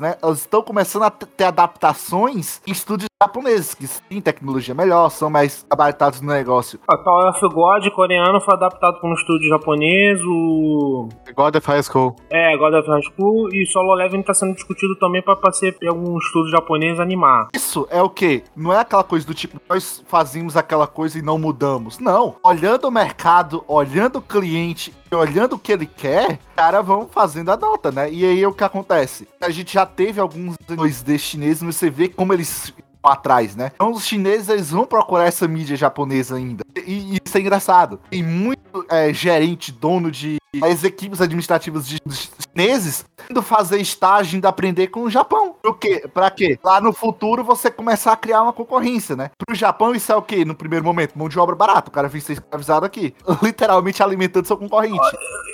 né? Elas estão começando a ter adaptações em estúdios japoneses, que têm tecnologia melhor, são mais gabaritados no negócio. A Tower of God coreano foi adaptado por um estúdio japonês, o... God of High School. É, God of High School, e Solo Leveling tá sendo discutido também pra, pra ser algum estúdio japonês animar. Isso é o que? Não é aquela coisa do tipo, nós fazemos aquela coisa e não mudamos. Não. Olhando o mercado, olhando o cliente olhando o que ele quer, cara, vão fazendo a nota, né? E aí o que acontece? A gente já teve alguns 2D chineses, mas você vê como eles atrás, né? Então os chineses eles vão procurar essa mídia japonesa ainda. E, e isso é engraçado. Tem muito é, gerente, dono de as equipes administrativas de, de chineses indo fazer estágio, indo aprender com o Japão. Por quê? Pra quê? Lá no futuro você começar a criar uma concorrência, né? Pro Japão isso é o quê? No primeiro momento, mão de obra barata. O cara vem ser escravizado aqui. Literalmente alimentando seu concorrente.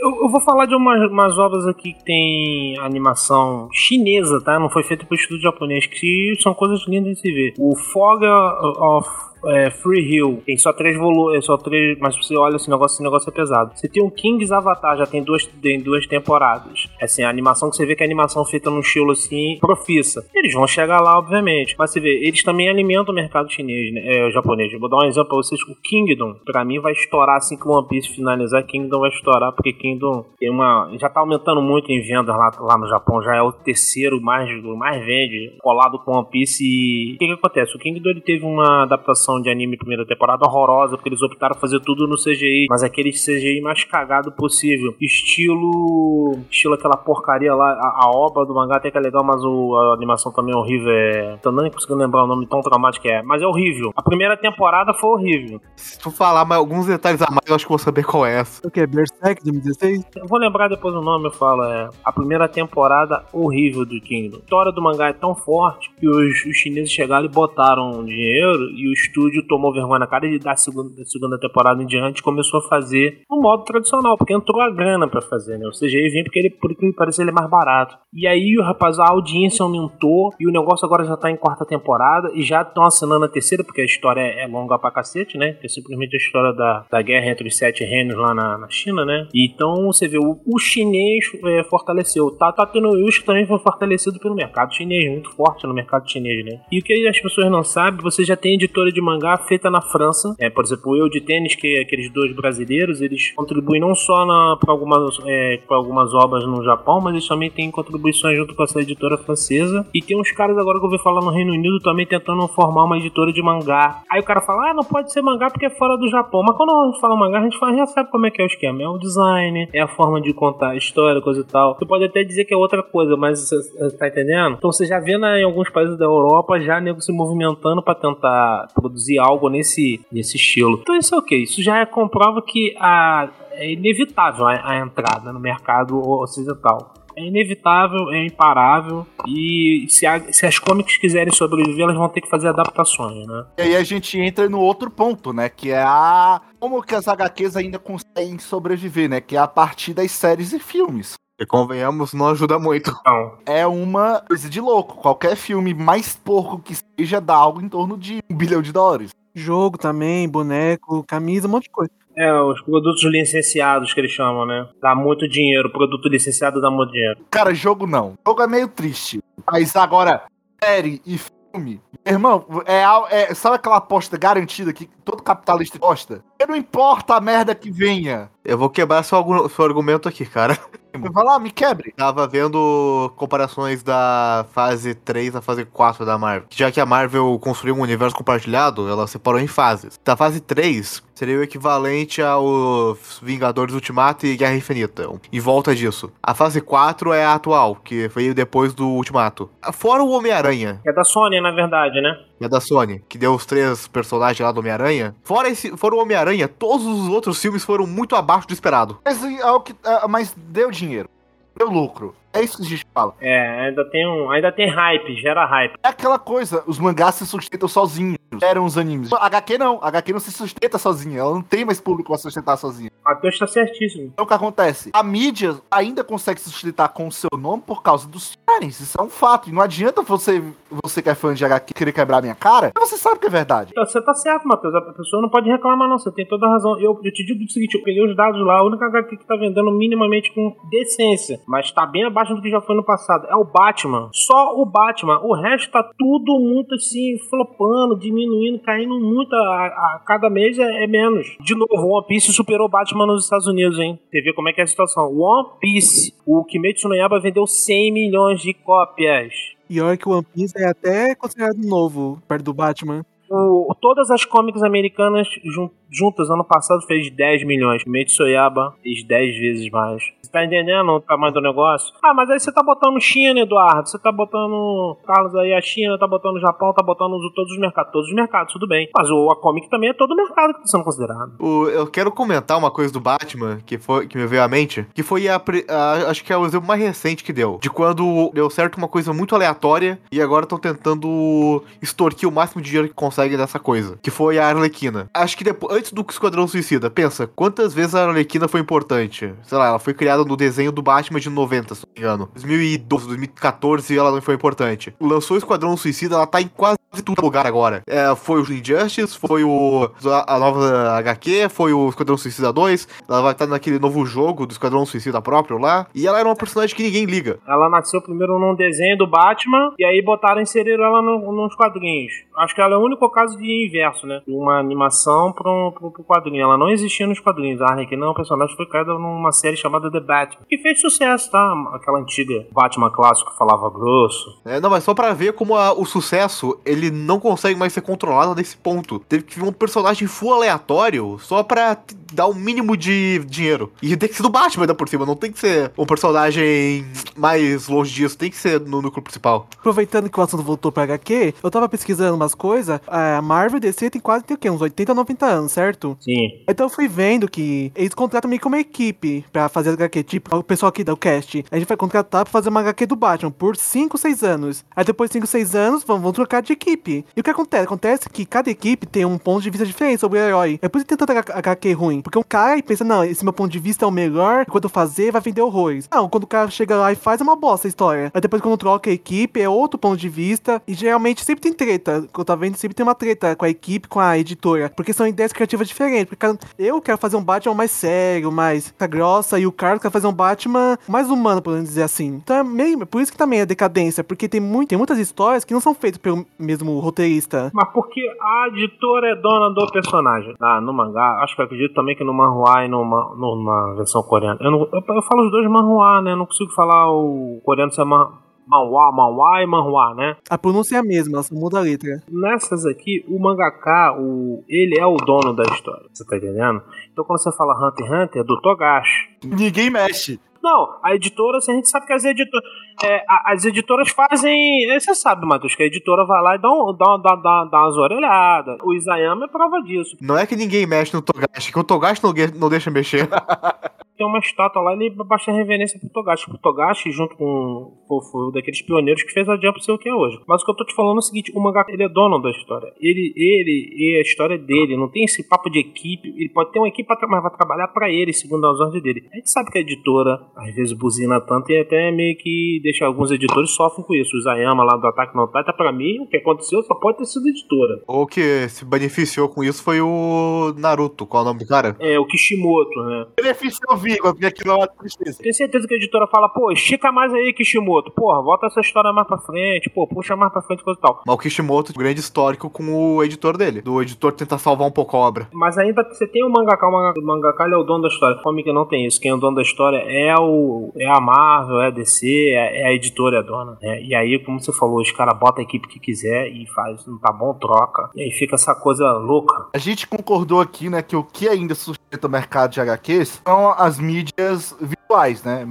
Eu, eu vou falar de umas, umas, obras aqui que tem animação chinesa, tá? Não foi feita por estudo japonês, que são coisas lindas de se ver. O Fog of é, Free Hill, tem só três volumes, só três, mas você olha esse negócio, esse negócio é pesado. Você tem o King's Avatar, já tem duas, tem duas temporadas. Assim, a animação que você vê que é animação feita num estilo assim, profissa. Eles vão chegar lá, obviamente. Mas você vê, eles também alimentam o mercado chinês, né? É, japonês. Eu vou dar um exemplo pra vocês. O Kingdom, pra mim, vai estourar assim que o One Piece finalizar. Kingdom vai estourar, porque Kingdom tem uma. Já tá aumentando muito em vendas lá, lá no Japão. Já é o terceiro mais, mais vende, colado com One Piece. E o que, que acontece? O Kingdom ele teve uma adaptação de anime primeira temporada horrorosa, porque eles optaram fazer tudo no CGI, mas aquele CGI mais cagado possível. Estilo. Estilo aquela porcaria lá, a, a obra do mangá até que é legal, mas o, a animação também é horrível. É... Tô nem conseguindo lembrar o nome tão traumático que é, mas é horrível. A primeira temporada foi horrível. Se tu falar mais alguns detalhes a mais, eu acho que vou saber qual é essa. O que? Berserk 2016? Eu vou lembrar depois o nome, eu falo. É a primeira temporada horrível do Kingdom. A história do mangá é tão forte que os, os chineses chegaram e botaram dinheiro e o estúdio tomou vergonha na cara e da segunda, da segunda temporada em diante começou a fazer no modo tradicional, porque entrou a grana para fazer, né? O CGI vem porque ele, por que parece, ele é mais barato. E aí, rapaz, a audiência aumentou e o negócio agora já tá em quarta temporada e já estão assinando a terceira, porque a história é, é longa pra cacete, né? É simplesmente a história da, da guerra entre os sete reinos lá na, na China, né? Então você vê, o, o chinês é, fortaleceu. Tá, tá tendo o também foi fortalecido pelo mercado chinês, muito forte no mercado chinês, né? E o que as pessoas não sabem, você já tem editora de mangá feita na França. É, por exemplo, Eu de Tênis, que é aqueles dois brasileiros, eles contribuem não só para algumas, é, algumas obras no Japão, mas eles também têm contribuições junto com essa editora francesa. E tem uns caras agora que eu ouvi falar no Reino Unido também tentando formar uma editora de mangá. Aí o cara fala, ah, não pode ser mangá porque é fora do Japão. Mas quando a gente fala mangá, a gente fala, já sabe como é que é o esquema. É o design, é a forma de contar a história, coisa e tal. Você pode até dizer que é outra coisa, mas você tá entendendo? Então você já vê na, em alguns países da Europa já nego se movimentando para tentar produzir algo nesse, nesse estilo. Então isso é ok. Isso já é, comprova que a, é inevitável a, a entrada no mercado ocidental é inevitável, é imparável e se, a, se, as comics quiserem sobreviver, elas vão ter que fazer adaptações, né? E aí a gente entra no outro ponto, né? Que é a como que as HQs ainda conseguem sobreviver, né? Que é a partir das séries e filmes. E convenhamos, não ajuda muito. Então, É uma coisa de louco. Qualquer filme mais porco que seja dá algo em torno de um bilhão de dólares. Jogo também, boneco, camisa, um monte de coisa. é, os produtos licenciados que eles chamam, né? Dá muito dinheiro. Produto licenciado dá muito dinheiro. Cara, jogo não. Jogo é meio triste. Mas agora, série e filme. Irmão, é, é- sabe aquela aposta garantida que todo capitalista gosta? Não importa a merda que venha. Eu vou quebrar seu, seu argumento aqui, cara. Vai lá, me quebre. Tava vendo comparações da fase 3 à fase 4 da Marvel. Já que a Marvel construiu um universo compartilhado, ela separou em fases. Da fase 3 seria o equivalente aos Vingadores Ultimato e Guerra Infinita. Em volta disso. A fase 4 é a atual, que veio depois do Ultimato. Fora o Homem-Aranha, É da Sony, na verdade, né? Que é da Sony, que deu os três personagens lá do Homem-Aranha. Fora, esse, fora o Homem-Aranha, todos os outros filmes foram muito abaixo do esperado. Mas, é é, mas deu dinheiro. Deu lucro. É isso que a gente fala. É, ainda tem um. Ainda tem hype, gera hype. É aquela coisa, os mangás se sustentam sozinhos. Eram os animes. HQ não. HQ não se sustenta sozinha. Ela não tem mais público pra sustentar sozinha. Matheus tá certíssimo. Então o que acontece? A mídia ainda consegue se sustentar com o seu nome por causa dos parents. Isso é um fato. E não adianta você, você que é fã de HQ, querer quebrar minha cara. Você sabe que é verdade. Então, Você tá certo, Matheus. A pessoa não pode reclamar, não. Você tem toda a razão. Eu, eu te digo o seguinte: eu peguei os dados lá. A única HQ que tá vendendo minimamente com decência, mas tá bem abaixo do que já foi no passado, é o Batman. Só o Batman. O resto tá tudo muito assim, flopando, diminuindo, caindo muito. A, a cada mês é, é menos. De novo, One Piece superou Batman nos Estados Unidos, hein? Você vê como é que é a situação. One Piece. O Kimetsu no Yaiba vendeu 100 milhões de cópias. E olha que o One Piece é até considerado novo, perto do Batman. O- todas as comics americanas jun- juntas ano passado fez 10 milhões. Kimetsu Yaiba fez 10 vezes mais. Você tá entendendo o tamanho do negócio? Ah, mas aí você tá botando China, Eduardo. Você tá botando Carlos aí a China, tá botando o Japão, tá botando os- todos os mercados. Todos os mercados, tudo bem. Mas o, a comic também é todo o mercado que tá sendo considerado. O- eu quero comentar uma coisa do Batman que, foi, que me veio à mente, que foi a, a- acho que é o exemplo mais recente que deu. De quando deu certo uma coisa muito aleatória e agora estão tentando extorquir o máximo de dinheiro que conseguem dessa coisa. Que foi a Arlequina. Acho que depois, antes do Esquadrão Suicida, pensa, quantas vezes a Arlequina foi importante? Sei lá, ela foi criada no desenho do Batman de 90, se não me engano. 2012, 2014 ela não foi importante. Lançou o Esquadrão Suicida, ela tá em quase todo lugar agora. É, foi o Injustice, foi o a, a nova HQ, foi o Esquadrão Suicida 2, ela vai estar naquele novo jogo do Esquadrão Suicida próprio lá, e ela era uma personagem que ninguém liga. Ela nasceu primeiro num desenho do Batman e aí botaram, inseriram ela no, nos quadrinhos. Acho que ela é o caso de inverso, né? Uma animação para um pro, quadrinho. Ela não existia nos quadrinhos. A Harley Quinn não, o personagem foi criada numa série chamada The Batman. Que fez sucesso, tá? Aquela antiga Batman clássico que falava grosso. É, não, mas só pra ver como a- o sucesso, ele não consegue mais ser controlado nesse ponto. Teve que vir um personagem full aleatório só pra dar o mínimo de dinheiro. E tem que ser do Batman ainda por cima, não tem que ser um personagem mais longe disso, tem que ser no núcleo principal. Aproveitando que o assunto voltou pra HQ, eu tava pesquisando umas coisas. A Marvel e DC tem quase tem o quê? Uns 80, 90 anos, certo? Sim. Então eu fui vendo que eles contratam meio que uma equipe pra fazer HQ. Tipo, o pessoal aqui do cast. A gente vai contratar pra fazer uma HQ do Batman por 5, 6 anos. Aí depois de 5, 6 anos, vão, vão trocar de equipe. E o que acontece? Acontece que cada equipe tem um ponto de vista diferente sobre o herói. É por isso que tem tanta HQ ruim. Porque um cara pensa, não, esse meu ponto de vista é o melhor. Quando eu fazer, vai vender horrores. Não, quando o cara chega lá e faz, é uma bosta a história. Aí depois quando troca a equipe, é outro ponto de vista. E geralmente sempre tem treta. Quando tava vendo, sempre tem uma treta com a equipe, com a editora. Porque são ideias criativas diferentes. Porque eu quero fazer um Batman mais sério, mais tá grossa. E o Carlos quer fazer um Batman mais humano, por dizer assim. Então é meio. Por isso que também é decadência. Porque tem, muito, tem muitas histórias que não são feitas pelo mesmo roteirista. Mas porque a editora é dona do personagem. Ah, no mangá, acho que eu acredito também que no manhua e numa, numa versão coreana. Eu, não, eu, eu falo os dois manhua, né? Eu não consigo falar o coreano se é man, manhua, manhua e manhua, né? A pronúncia é a mesma, só muda a letra. Nessas aqui, o mangaka, o, ele é o dono da história. Você tá entendendo? Então quando você fala Hunter x Hunter, é do Togashi. Ninguém mexe. Não, a editora, a gente sabe que as editoras. é, as editoras fazem. é, Você sabe, Matheus, que a editora vai lá e dá, um, dá, dá, dá, dá umas orelhadas. O Isayama é prova disso. Não é que ninguém mexe no Togashi, que o Togashi não, não deixa mexer. tem uma estátua lá, ele baixa reverência pro Togashi. O Togashi, junto com foi, foi um daqueles pioneiros que fez a Jump ser o que é hoje. Mas o que eu tô te falando é o seguinte, o mangá, ele é dono da história. Ele, ele, e a história é dele, não tem esse papo de equipe. Ele pode ter uma equipe, mas vai trabalhar para ele, segundo as ordens dele. A gente sabe que a editora, às vezes, buzina tanto e até meio que deixa alguns editores sofrem com isso. O Isayama lá do Ataque no Titan, pra mim, o que aconteceu só pode ter sido editora. Ou que se beneficiou com isso foi o Naruto, qual é o nome do cara? É, o Kishimoto, né? Benefício Vigo, porque aquilo é uma tristeza. Tenho certeza que a editora fala, pô, estica mais aí, Kishimoto. Porra, volta essa história mais pra frente, pô, puxa mais pra frente, coisa e tal. Mas o Kishimoto, grande histórico com o editor dele. Do editor tentar salvar um pouco a obra. Mas ainda você tem o mangaka, o mangaka, o mangaka é o dono da história. Como que não tem isso? Quem é o dono da história é o é a Marvel, é a DC, é, é a editora, é a dona. né? E aí, como você falou, os caras botam a equipe que quiser e faz, não tá bom, troca. E aí fica essa coisa louca. A gente concordou aqui, né, que o que ainda sustenta o mercado de HQs são as mídias visuais, né?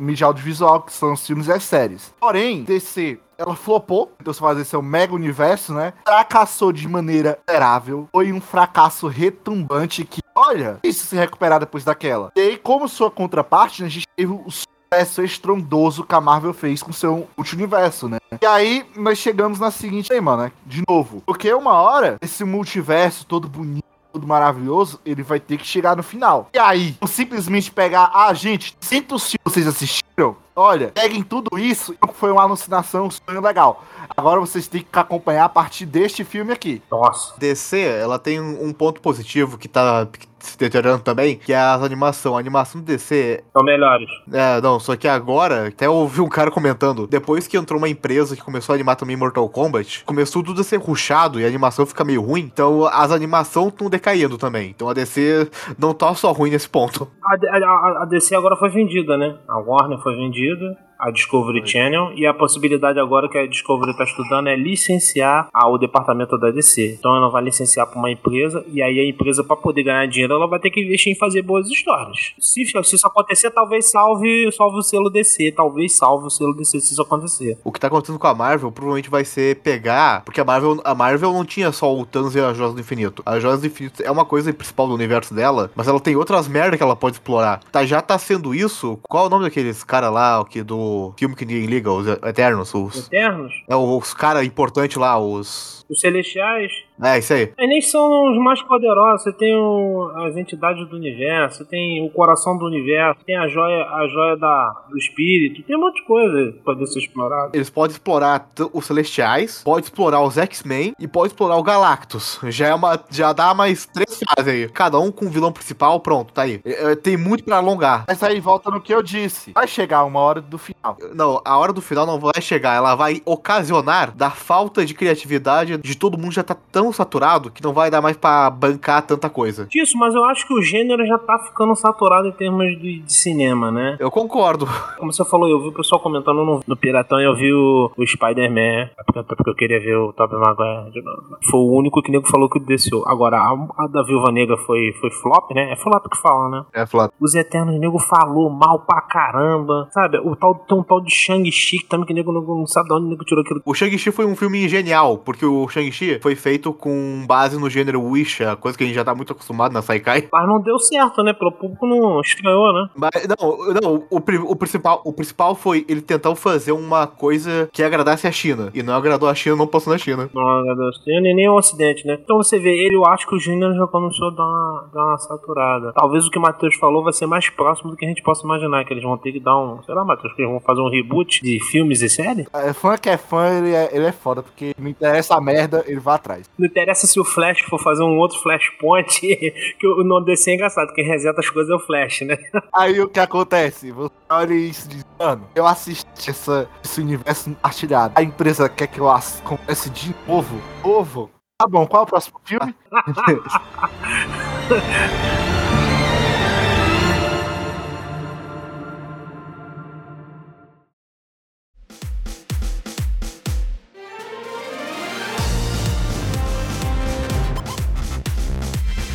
Mídia audiovisual, que são os filmes e as séries. Porém, DC, ela flopou, então se fazer seu mega universo, né? Fracassou de maneira miserável. Foi um fracasso retumbante que, olha, isso se recuperar depois daquela. E aí, como sua contraparte, né, a gente teve o sucesso estrondoso que a Marvel fez com seu multiverso, né? E aí, nós chegamos na seguinte mano, né? De novo. Porque uma hora, esse multiverso todo bonito, tudo maravilhoso, ele vai ter que chegar no final. E aí, não simplesmente pegar, ah, gente, sinto se vocês assistiram. Olha, peguem tudo isso, foi uma alucinação, um sonho legal. Agora vocês têm que acompanhar a partir deste filme aqui. Nossa. DC, ela tem um um ponto positivo que tá se deteriorando também, que é a animação. A animação do DC São melhores. É, não, só que agora, até ouvi um cara comentando, depois que entrou uma empresa que começou a animar também Mortal Kombat, começou tudo a ser ruchado e a animação fica meio ruim, então as animações estão decaindo também. Então a DC não tá só ruim nesse ponto. A, a- a DC agora foi vendida, né? A Warner foi vendida, a Discovery Channel, e a possibilidade agora que a Discovery está estudando é licenciar a- o departamento da DC. Então ela vai licenciar para uma empresa, e aí a empresa, para poder ganhar dinheiro, ela vai ter que investir em fazer boas histórias. Se, se isso acontecer, talvez salve, salve o selo DC, talvez salve o selo DC se isso acontecer. O que tá acontecendo com a Marvel provavelmente vai ser pegar, porque a Marvel, a Marvel não tinha só o Thanos e a Joias do Infinito. A Joias do Infinito é uma coisa principal do universo dela, mas ela tem outras merdas que ela pode explorar. Tá, já tá sendo isso. Qual é o nome daqueles cara lá, o que do filme que ninguém liga, os Eternos, os Eternos, é os cara importante lá, os os Celestiais, É, isso aí. Eles nem são os mais poderosos. Você tem o- as entidades do universo, você tem o coração do universo, tem a joia, a joia da, do espírito, tem um monte de coisa pra poder ser explorado. Eles podem explorar os Celestiais, pode explorar os X-Men e pode explorar o Galactus. Já é uma, já dá mais três fases aí. Cada um com o vilão principal, pronto, tá aí. É, é, tem muito pra alongar. Mas aí volta no que eu disse. Vai chegar uma hora do final. Não, a hora do final não vai chegar, ela vai ocasionar da falta de criatividade de todo mundo já tá tão saturado que não vai dar mais pra bancar tanta coisa. Disso, mas eu acho que o gênero já tá ficando saturado em termos de, de cinema, né? Eu concordo. Como você falou, eu vi o pessoal comentando no, no Piratão e eu vi o, o Spider-Man, até porque- até porque eu queria ver o Tobey Maguire de novo. Foi o único que nego falou que desceu. Agora, a, a da Viúva Negra foi, foi flop, né? É flop que fala, né? É, Flávio. Os Eternos, nego falou mal pra caramba. Sabe? O tal, tem um tal de Shang-Chi que também que nego não, não sabe de onde o nego tirou aquilo. O Shang-Chi foi um filme genial, porque o Shang-Chi foi feito com base no gênero Wisha, coisa que a gente já tá muito acostumado na Saikai. Mas não deu certo, né? Pelo público não estranhou, né? Mas, não, não o, o principal, o principal foi ele tentar fazer uma coisa que agradasse a China. E não agradou a China, não passou na China. Não, meu Deus. Tem nem nem o Ocidente, né? Então você vê, ele, eu acho que o gênero já começou a dar uma, dar uma saturada. Talvez o que o Matheus falou vai ser mais próximo do que a gente possa imaginar. Que eles vão ter que dar um. Sei lá, Matheus, que eles vão fazer um reboot de filmes e séries? É, fã que é fã, ele é, ele é foda, porque não interessa a merda, ele vai atrás. Não interessa se o Flash for fazer um outro Flashpoint, que o nome desse é engraçado, quem reseta as coisas é o Flash, né? Aí o que acontece? Você olha isso e diz, mano, eu assisti essa, esse universo partilhado. A empresa quer que eu comece de novo. Novo. Tá bom, qual é o próximo filme?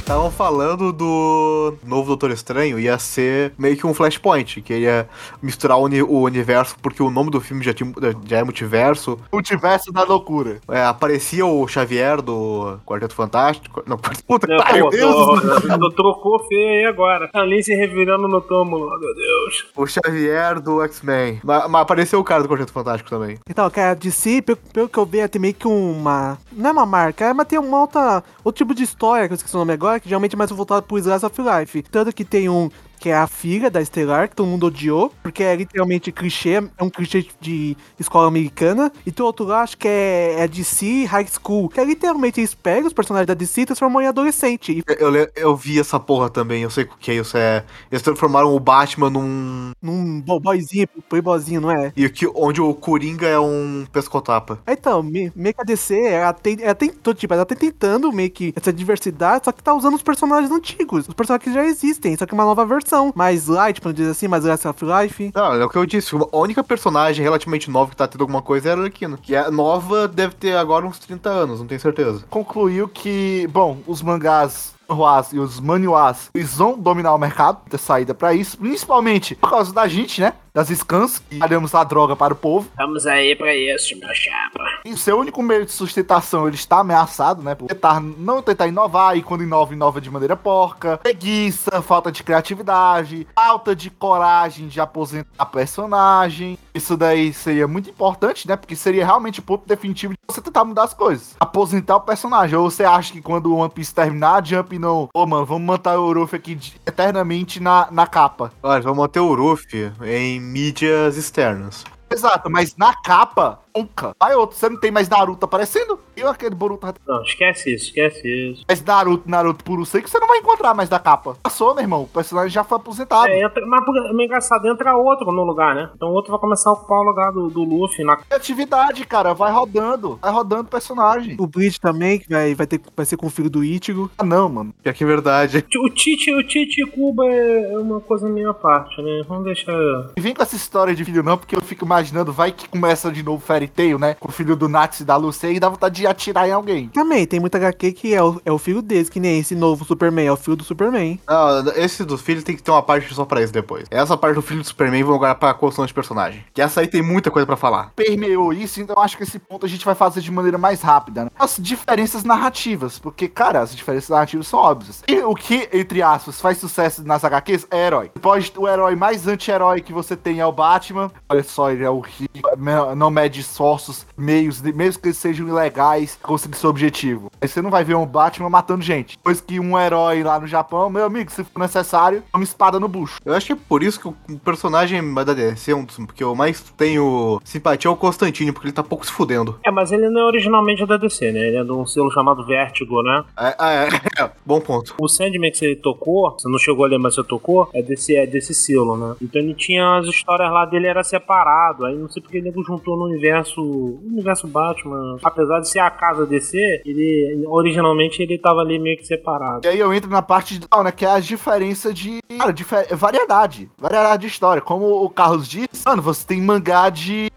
Estavam falando do novo Doutor Estranho, ia ser meio que um flashpoint, que ia misturar o, uni- o universo, porque o nome do filme já, tinha, já é multiverso. Multiverso da loucura. É, aparecia o Xavier do Quarteto Fantástico. Não, puta que pariu, Deus! tô- tô- trocou feio aí agora. A Lin se revirando no túmulo, meu Deus. O Xavier do X-Men. Mas, mas apareceu o cara do Quarteto Fantástico também. Então, cara, de si, pelo, pelo que eu vi, tem meio que uma. Não é uma marca, mas tem uma outra. Outro tipo de história, que eu esqueci o nome agora, que geralmente é mais voltado pro Slice of Life. Tanto que tem um. Que é a filha da Estelar, que todo mundo odiou, porque é literalmente clichê, é um clichê de escola americana. E tem outro lá, acho que é, é DC High School, que é literalmente eles pegam os personagens da DC e transformam em adolescente. Eu, eu, eu vi essa porra também, eu sei o que é isso. É, eles transformaram o Batman num. num bo- boyzinho, playboyzinho, não é? E que, onde o Coringa é um pescotapa. Então, me- meio que a DC, ela, tem, ela tentou, tipo, ela tá tentando meio que essa diversidade, só que tá usando os personagens antigos, os personagens que já existem, só que uma nova versão, mais light, pra não dizer assim, mais Last of Life. Não, é o que eu disse. A única personagem relativamente nova que tá tendo alguma coisa é a Arlequina. Que é nova, deve ter agora uns 30 anos, não tenho certeza. Concluiu que, bom, os mangás manhwas e os manuás, eles vão dominar o mercado, ter saída pra isso, principalmente por causa da gente, né? Das scans, que alhamos a droga para o povo. Estamos aí pra isso, meu chapa. E seu único meio de sustentação, ele está ameaçado, né? Por tentar, não tentar inovar, e quando inova, inova de maneira porca. Preguiça, falta de criatividade, falta de coragem de aposentar a personagem. Isso daí seria muito importante, né? Porque seria realmente o ponto definitivo de você tentar mudar as coisas. Aposentar o personagem. Ou você acha que quando o One Piece terminar, Jump não... Pô, mano, vamos manter o Orochi aqui eternamente na, na capa. Olha, vamos manter o Ruffy em mídias externas. Exato, mas na capa, nunca. Aí outro, você não tem mais Naruto aparecendo? E aquele Boruto Não, esquece isso, esquece isso. Mas Naruto, Naruto puro seco, você não vai encontrar mais da capa. Passou, meu irmão. O personagem já foi aposentado. É, entra, mas é meio engraçado, entra outro no lugar, né? Então o outro vai começar a ocupar o lugar do, do Luffy na Criatividade, cara. Vai rodando. Vai rodando o personagem. O Bleach também, que vai, vai, ter, vai ser com o filho do Ichigo. Ah, não, mano. Pior que é verdade. O Tite, o Tite e Cuba é uma coisa minha parte, né? Vamos deixar. E vem com essa história de filho, não, porque eu fico imaginando, vai que começa de novo Fairy Tail, né? Com o filho do Natsu e da Lucy e dá vontade de atirar em alguém. Também, tem muita HQ que é o, é o filho deles, que nem esse novo Superman, é o filho do Superman. Não, esse do filho tem que ter uma parte só pra isso depois. Essa parte do filho do Superman vamos agora pra construção de personagem. Que essa aí tem muita coisa pra falar. Permeou isso, então eu acho que esse ponto a gente vai fazer de maneira mais rápida, né? As diferenças narrativas, porque, cara, as diferenças narrativas são óbvias. E o que, entre aspas, faz sucesso nas HQs é herói. Pode, o herói mais anti-herói que você tem é o Batman. Olha só, ele é o rico, não mede esforços, meios, mesmo que eles sejam ilegais, conseguir seu objetivo. Aí você não vai ver um Batman matando gente. Depois que um herói lá no Japão, meu amigo, se for necessário, uma espada no bucho. Eu acho que é por isso que o personagem da DC, um dos que eu mais tenho simpatia é o Constantine, porque ele tá pouco se fudendo. É, mas ele não é originalmente da DC, né? Ele é de um selo chamado Vertigo, né? É, é, é, bom ponto. O Sandman que você tocou, você não chegou a ler, mas você tocou, é desse, é desse selo, né? Então ele tinha as histórias lá dele, era separado. Aí não sei porque ele juntou no universo. No universo Batman. Apesar de ser a casa DC, ele originalmente ele tava ali meio que separado. E aí eu entro na parte de, não, né, que é a diferença de, cara, difer- variedade, variedade de história. Como o Carlos disse, mano, você tem mangá de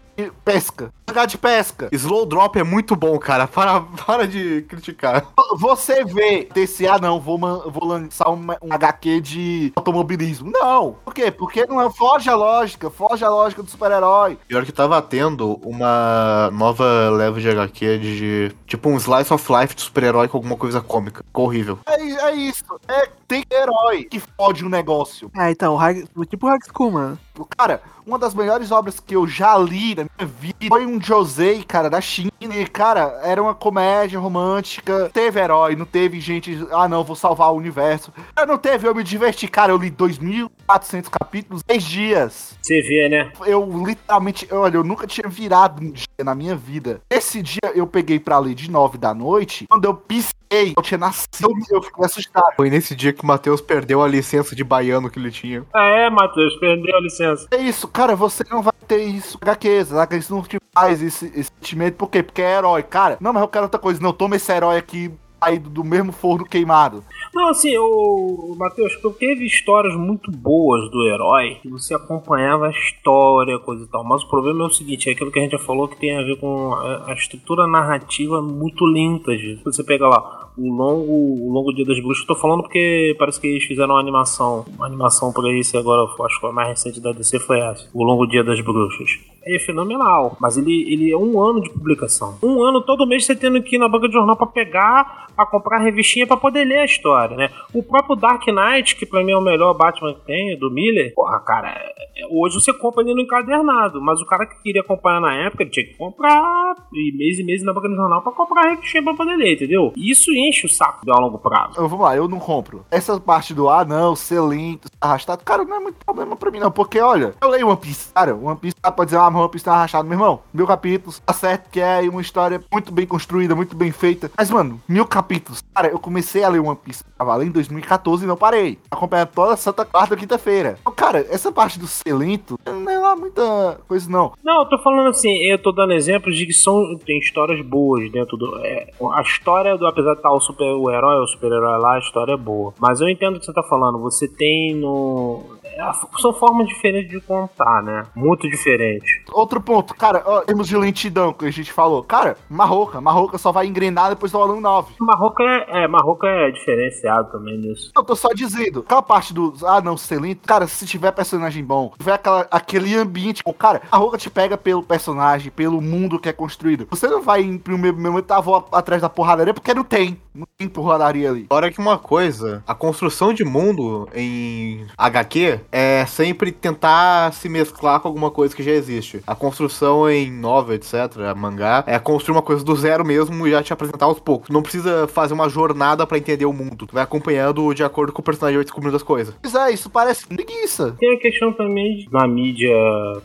pesca, mangá de pesca. Slow Drop é muito bom, cara. Para, para de criticar. Você vê desse, ah não, vou, man- vou lançar um, um HQ de automobilismo. Não. Por quê? Porque não é, foge a lógica, foge a lógica do super-herói. Pior que tava tendo uma nova leva de HQ de tipo um slice of life de super-herói com alguma coisa cômica. Ficou horrível. É, é isso, é, tem herói que fode um negócio. Ah, então, o High- o tipo High School, mano. Cara, uma das melhores obras que eu já li na minha vida foi um Josei, cara, da China. E, cara, era uma comédia romântica. Teve herói, não teve gente. Ah, não, vou salvar o universo. Cara, não teve, eu me diverti. Cara, eu li 2.400 capítulos, 10 dias. Você vê, né? Eu literalmente, olha, eu nunca tinha virado um na minha vida. Esse dia eu peguei pra ler de 9 da noite. Quando eu pisquei, eu tinha nascido, eu fiquei assustado. Foi nesse dia que o Matheus perdeu a licença de baiano que ele tinha. Ah, é, Matheus, perdeu a licença. É isso, cara, você não vai ter isso HQs, HQs não te faz esse, esse sentimento, por quê? Porque é herói, cara. Não, mas eu quero outra coisa, não, toma esse herói aqui saído do mesmo forno queimado. Não, assim, o, Matheus, teve histórias muito boas do herói, que você acompanhava a história, coisa e tal. Mas o problema é o seguinte, é aquilo que a gente já falou que tem a ver com a, estrutura narrativa muito lenta, gente. Você pega lá o longo, o longo Dia das Bruxas. Eu tô falando porque parece que eles fizeram uma animação. Uma animação pra esse agora, acho que a mais recente da DC foi essa. O longo Dia das Bruxas. É fenomenal, mas ele, ele é um ano de publicação. Um ano, todo mês você tendo que ir na banca de jornal pra pegar, pra comprar revistinha pra poder ler a história, né? O próprio Dark Knight, que pra mim é o melhor Batman que tem, do Miller, porra, cara, é- é- hoje você compra ele no encadernado, mas o cara que queria acompanhar na época, ele tinha que comprar e mês e mês na banca de jornal pra comprar revistinha pra poder ler, entendeu? E Isso enche o saco a longo prazo. Eu, vamos lá, eu não compro. Essa parte do, ah, não, ser lento, arrastado, cara, não é muito problema pra mim, não. Porque, olha, eu leio One Piece, cara, One Piece tá, pode dizer, ah, mas One Piece tá arrastado, meu irmão. Mil capítulos, tá certo que é uma história muito bem construída, muito bem feita. Mas, mano, mil capítulos. Cara, eu comecei a ler One Piece tava lá em 2014 e não parei. Acompanhando toda santa quarta quinta-feira. Então, cara, essa parte do ser lento, não é lá muita coisa, não. Não, eu tô falando assim, eu tô dando exemplos de que são, tem histórias boas dentro do. é, a história do, apesar de estar o super o herói, o super-herói lá, a história é boa. Mas eu entendo o que você tá falando. Você tem no. É, são formas diferentes de contar, né? Muito diferentes. Outro ponto, cara, ó, temos de lentidão que a gente falou. Cara, Marroca, Marroca só vai engrenar depois do volume 9. Marroca é, é, Marroca é diferenciado também nisso. Eu tô só dizendo, aquela parte do, ah, não, ser lento, cara, se tiver personagem bom, tiver aquela, aquele ambiente, tipo, cara, a Roca te pega pelo personagem, pelo mundo que é construído. Você não vai em primeiro momento tá, vou atrás da porradaria, porque não tem. Não tem porradaria ali. Fora que uma coisa, a construção de mundo em HQ é sempre tentar se mesclar com alguma coisa que já existe. A construção em novel, etc., mangá, é construir uma coisa do zero mesmo e já te apresentar aos poucos. Não precisa fazer uma jornada pra entender o mundo. Tu vai acompanhando de acordo com o personagem vai descobrindo as coisas. Pois é, isso parece preguiça. Tem a questão também de, na mídia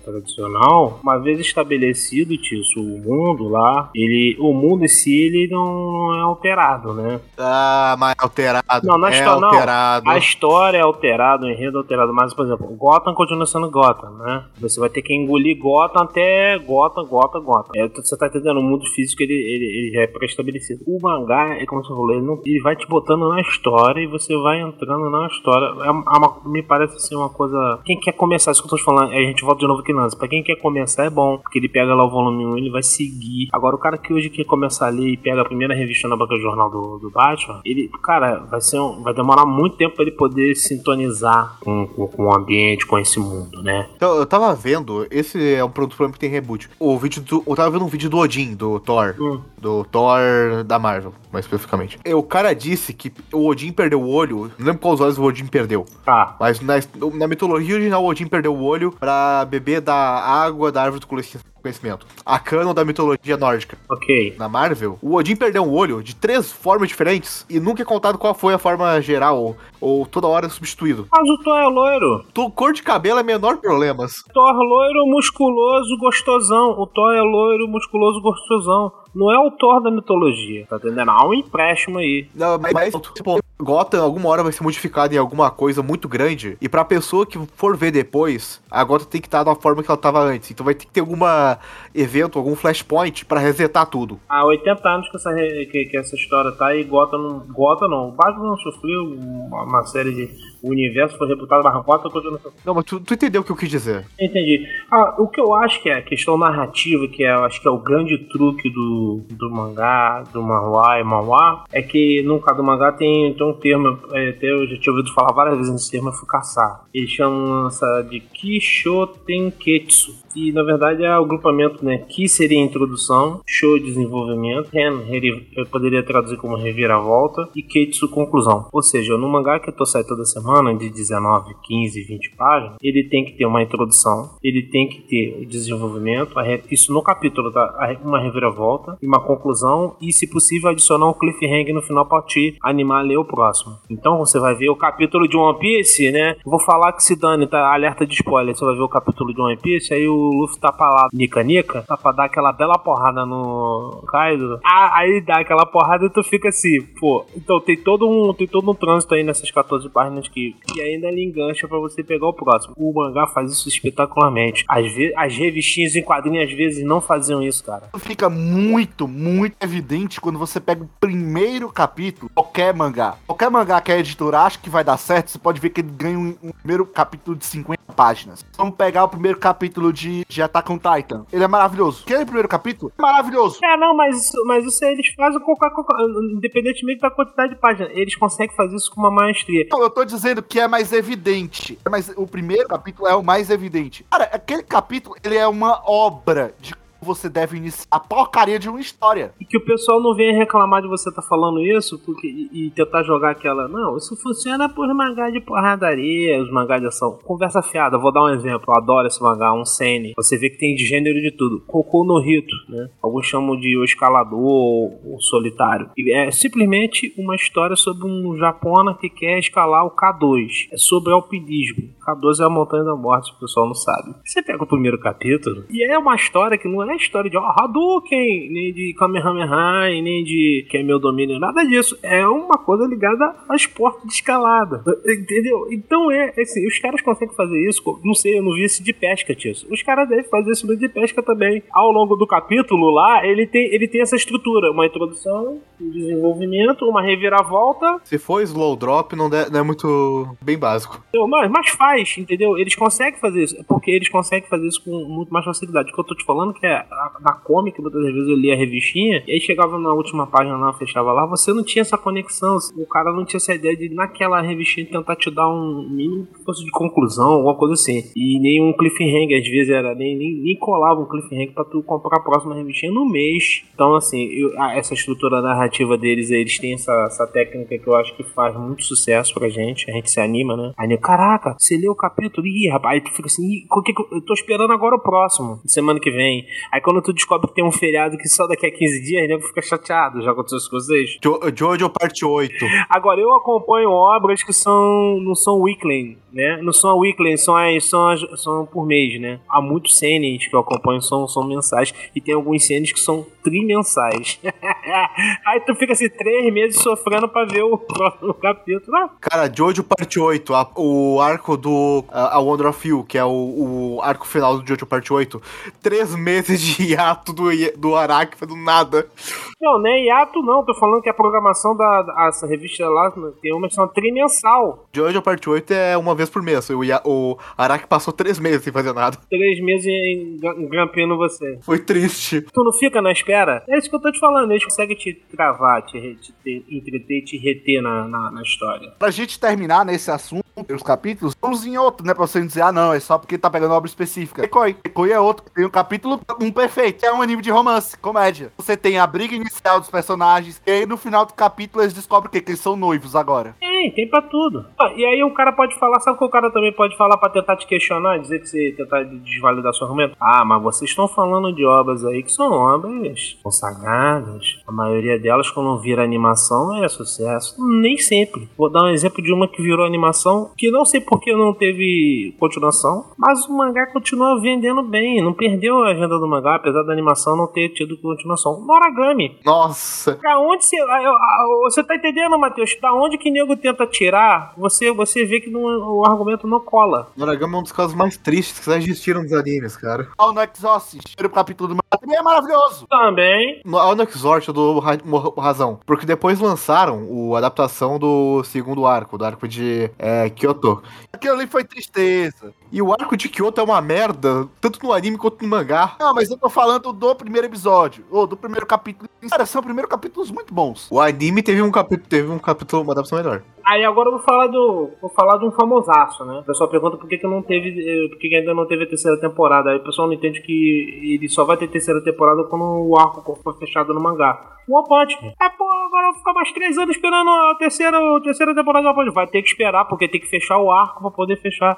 tradicional, uma vez estabelecido isso, o mundo lá, ele, o mundo em si ele não, não é alterado, né? Ah, mas é alterado. Não, na é história- não. alterado. A história é alterada, o enredo é alterado, mas, por exemplo, Gotham continua sendo Gotham, né? Você vai ter que engolir Gotham até Gotham, Gotham, Gotham. É, você tá entendendo? O mundo físico ele, ele, ele já é pré-estabelecido. O mangá, é como você falou, ele, não- ele vai te botando na história e você vai entrando na história. É é uma- me parece assim uma coisa. Quem quer começar, isso que eu tô te falando, a gente volta de novo aqui lance. Pra quem quer começar é bom, porque ele pega lá o volume 1 ele vai seguir. Agora, o cara que hoje quer começar ali e pega a primeira revista na banca de jornal do, do Batman, ele, cara, vai ser um- vai demorar muito tempo pra ele poder sintonizar com, com, com o ambiente, com esse mundo, né? Então, eu tava vendo, esse é um produto mim que tem reboot. O vídeo do. Eu tava vendo um vídeo do Odin, do Thor. Hum. Do Thor da Marvel, mais especificamente. E o cara disse que o Odin perdeu o olho. Não lembro quais olhos o Odin perdeu. Tá. Mas na, na mitologia original, o Odin perdeu o olho pra beber da água da árvore do conhecimento. A canon da mitologia nórdica. Ok. Na Marvel, o Odin perdeu um olho de três formas diferentes e nunca é contado qual foi a forma geral ou, ou toda hora é substituído. Mas o Thor é loiro. Tu, cor de cabelo é menor problemas. Thor loiro, musculoso, gostosão. O Thor é loiro, musculoso, gostosão. Não é o Thor da mitologia, tá entendendo? Há um empréstimo aí. Não, mas, mas, tipo, Gotham alguma hora vai ser modificada em alguma coisa muito grande. E pra pessoa que for ver depois, a Gotham tem que estar da forma que ela tava antes. Então vai ter que ter alguma evento, algum flashpoint pra resetar tudo. Há 80 anos que essa, que, que essa história tá e Gotham não. Gotham não. O Batman não sofreu uma, uma série de. O universo foi reputado, mas Gotham continua sofrendo. Não, mas tu, tu entendeu o que eu quis dizer. Entendi. Ah, o que eu acho que é a questão narrativa, que é, eu acho que é o grande truque do, do mangá, do manhwa e manhwa, é que no caso do mangá tem, tem um termo, é, até eu já tinha ouvido falar várias vezes nesse termo, é fukassá. Eles chamam essa de Kishotenketsu. E na verdade é o agrupamento, né? Ki seria introdução, Sho desenvolvimento, Ren eu poderia traduzir como reviravolta e Ketsu conclusão. Ou seja, no mangá que eu tô saindo toda semana, de 19, 15, 20 páginas, ele tem que ter uma introdução, ele tem que ter o desenvolvimento, re- isso no capítulo, tá? Uma reviravolta e uma conclusão, e se possível adicionar um cliffhanger no final pra te animar a ler o próximo. Então você vai ver o capítulo de One Piece, né? Vou falar que se dane, tá? Alerta de spoiler. Você vai ver o capítulo de One Piece, aí o Luffy tá pra lá, Nika Nika, tá pra dar aquela bela porrada no Kaido. Aí dá aquela porrada e tu fica assim, pô. Então tem todo um, tem todo um trânsito aí nessas 14 páginas que, que ainda ele engancha pra você pegar o próximo. O mangá faz isso espetacularmente. Vezes, as revistinhas em quadrinhos às vezes não faziam isso, cara. Fica muito, muito evidente quando você pega o primeiro capítulo, qualquer mangá. Qualquer mangá que a editora acha que vai dar certo, você pode ver que ele ganha um, um primeiro capítulo de 50 páginas. Vamos pegar o primeiro capítulo de de, de Attack on Titan. Ele é maravilhoso. Aquele primeiro capítulo é maravilhoso. É, não, mas, isso- mas isso aí eles fazem com independentemente da quantidade de páginas. Eles conseguem fazer isso com uma maestria. Não, eu tô dizendo que é mais evidente. Mas o primeiro capítulo é o mais evidente. Cara, aquele capítulo, ele é uma obra de você deve iniciar a porcaria de uma história. E que o pessoal não venha reclamar de você estar falando isso porque, e, e tentar jogar aquela. Não, isso funciona por mangá de porradaria, os mangás de ação. Conversa fiada, vou dar um exemplo. Eu adoro esse mangá, um Sene. Você vê que tem de gênero de tudo. Cocô no Rito, né? Alguns chamam de o escalador ou o solitário. É simplesmente uma história sobre um japona que quer escalar o K2. É sobre alpinismo. K2 é a montanha da morte, o pessoal não sabe. Você pega o primeiro capítulo e é uma história que não é história de oh, Hadouken, nem de Kamehameha, nem de que é meu domínio, nada disso. É uma coisa ligada a esporte de escalada. Entendeu? Então é assim, os caras conseguem fazer isso. Não sei, eu não vi esse de pesca, tio. Os caras devem fazer isso de pesca também. Ao longo do capítulo lá, ele tem, ele tem essa estrutura: uma introdução, um desenvolvimento, uma reviravolta Se for slow drop, não, de- não é muito bem básico. Mas, mas faz, entendeu? Eles conseguem fazer isso. É Porque eles conseguem fazer isso com muito mais facilidade. O que eu tô te falando que é a- na comic, muitas vezes eu lia a revistinha, e aí chegava na última página lá, fechava lá, você não tinha essa conexão. O cara não tinha essa ideia de naquela revistinha tentar te dar um mínimo fosse de conclusão, alguma coisa assim. E nem um cliffhanger, às vezes era, nem, nem, nem colava um cliffhanger pra tu comprar a próxima revistinha no mês. Então, assim, eu- essa estrutura narrativa deles, eles têm essa, essa técnica que eu acho que faz muito sucesso pra gente. A gente se anima, né? Aí, nego, caraca, você leu o capítulo? Ih, rapaz, aí tu fica assim, Ih, eu tô esperando agora o próximo, semana que vem. Aí quando tu descobre que tem um feriado que só daqui a 15 dias, nego fica chateado. Já aconteceu isso com vocês? Jo Jojo parte 8. Agora, eu acompanho obras que são não são weekly, né? Não são weekly, são, as, são, as- são por mês, né? Há muitos cenes que eu acompanho são, são mensais e tem alguns cenes que são trimensais. Aí tu fica assim, três meses sofrendo pra ver o próximo capítulo. Ah, Cara, Jojo parte 8, a- o arco do a, a Wonder of You, que é o, o arco final do Jojo parte 8. Três meses de hiato do, do Araki, foi do nada. não, nem hiato não, tô falando que a programação da, da- essa revista lá tem uma que chama trimensal. Jojo parte 8 é uma vez por mês. O, o Araki passou três meses sem fazer nada. Três meses engrampando você. Foi triste. Tu não fica na espera? É isso que eu tô te falando. Eles conseguem te travar, te, te, te entreter, te reter na, na, na história. Pra gente terminar nesse assunto, os capítulos, vamos em outro, né? Pra você não dizer, ah, não, é só porque tá pegando obra específica. Ekoi. Ekoi é outro. Tem um capítulo, um perfeito. É um anime de romance, comédia. Você tem a briga inicial dos personagens, e aí no final do capítulo eles descobrem o quê? Que eles são noivos agora. Tem, tem pra tudo. Ah, E aí o cara pode falar, sabe o que o cara também pode falar pra tentar te questionar, dizer que você tentar desvalidar seu argumento? Ah, mas vocês estão falando de obras aí que são obras consagradas. A maioria delas, quando vira animação, é sucesso. Nem sempre. Vou dar um exemplo de uma que virou animação, que não sei por que não teve continuação, mas o mangá continua vendendo bem. Não perdeu a agenda do mangá, apesar da animação não ter tido continuação. Noragami. Nossa. Pra onde você. Você tá entendendo, Matheus? Da onde que nego tenta tirar, você, você vê que não- o argumento não cola. Noragami é um dos casos mais tristes que já existiram nos animes, cara. All no Exorcist, primeiro capítulo do também é maravilhoso. Também. No Ao no Exort, eu dou ra- mo- razão. Porque depois lançaram o, a adaptação do segundo arco, do arco de é, Kyoto. Aquilo ali foi tristeza. E o arco de Kyoto é uma merda, tanto no anime quanto no mangá. Não, mas eu tô falando do primeiro episódio, ou do primeiro capítulo. Cara, são primeiros capítulos muito bons. O anime teve um capítulo, teve um capítulo, uma adaptação melhor. Aí agora eu vou falar do. Vou falar de um famosaço, né? O pessoal pergunta por que, que não teve. eh, Por que, que ainda não teve a terceira temporada. Aí o pessoal não entende que ele só vai ter terceira temporada quando o arco for fechado no mangá. O One Punch. Man. É, pô, agora eu vou ficar mais três anos esperando a terceira, a terceira temporada do One Punch. Vai ter que esperar, porque tem que fechar o arco pra poder fechar.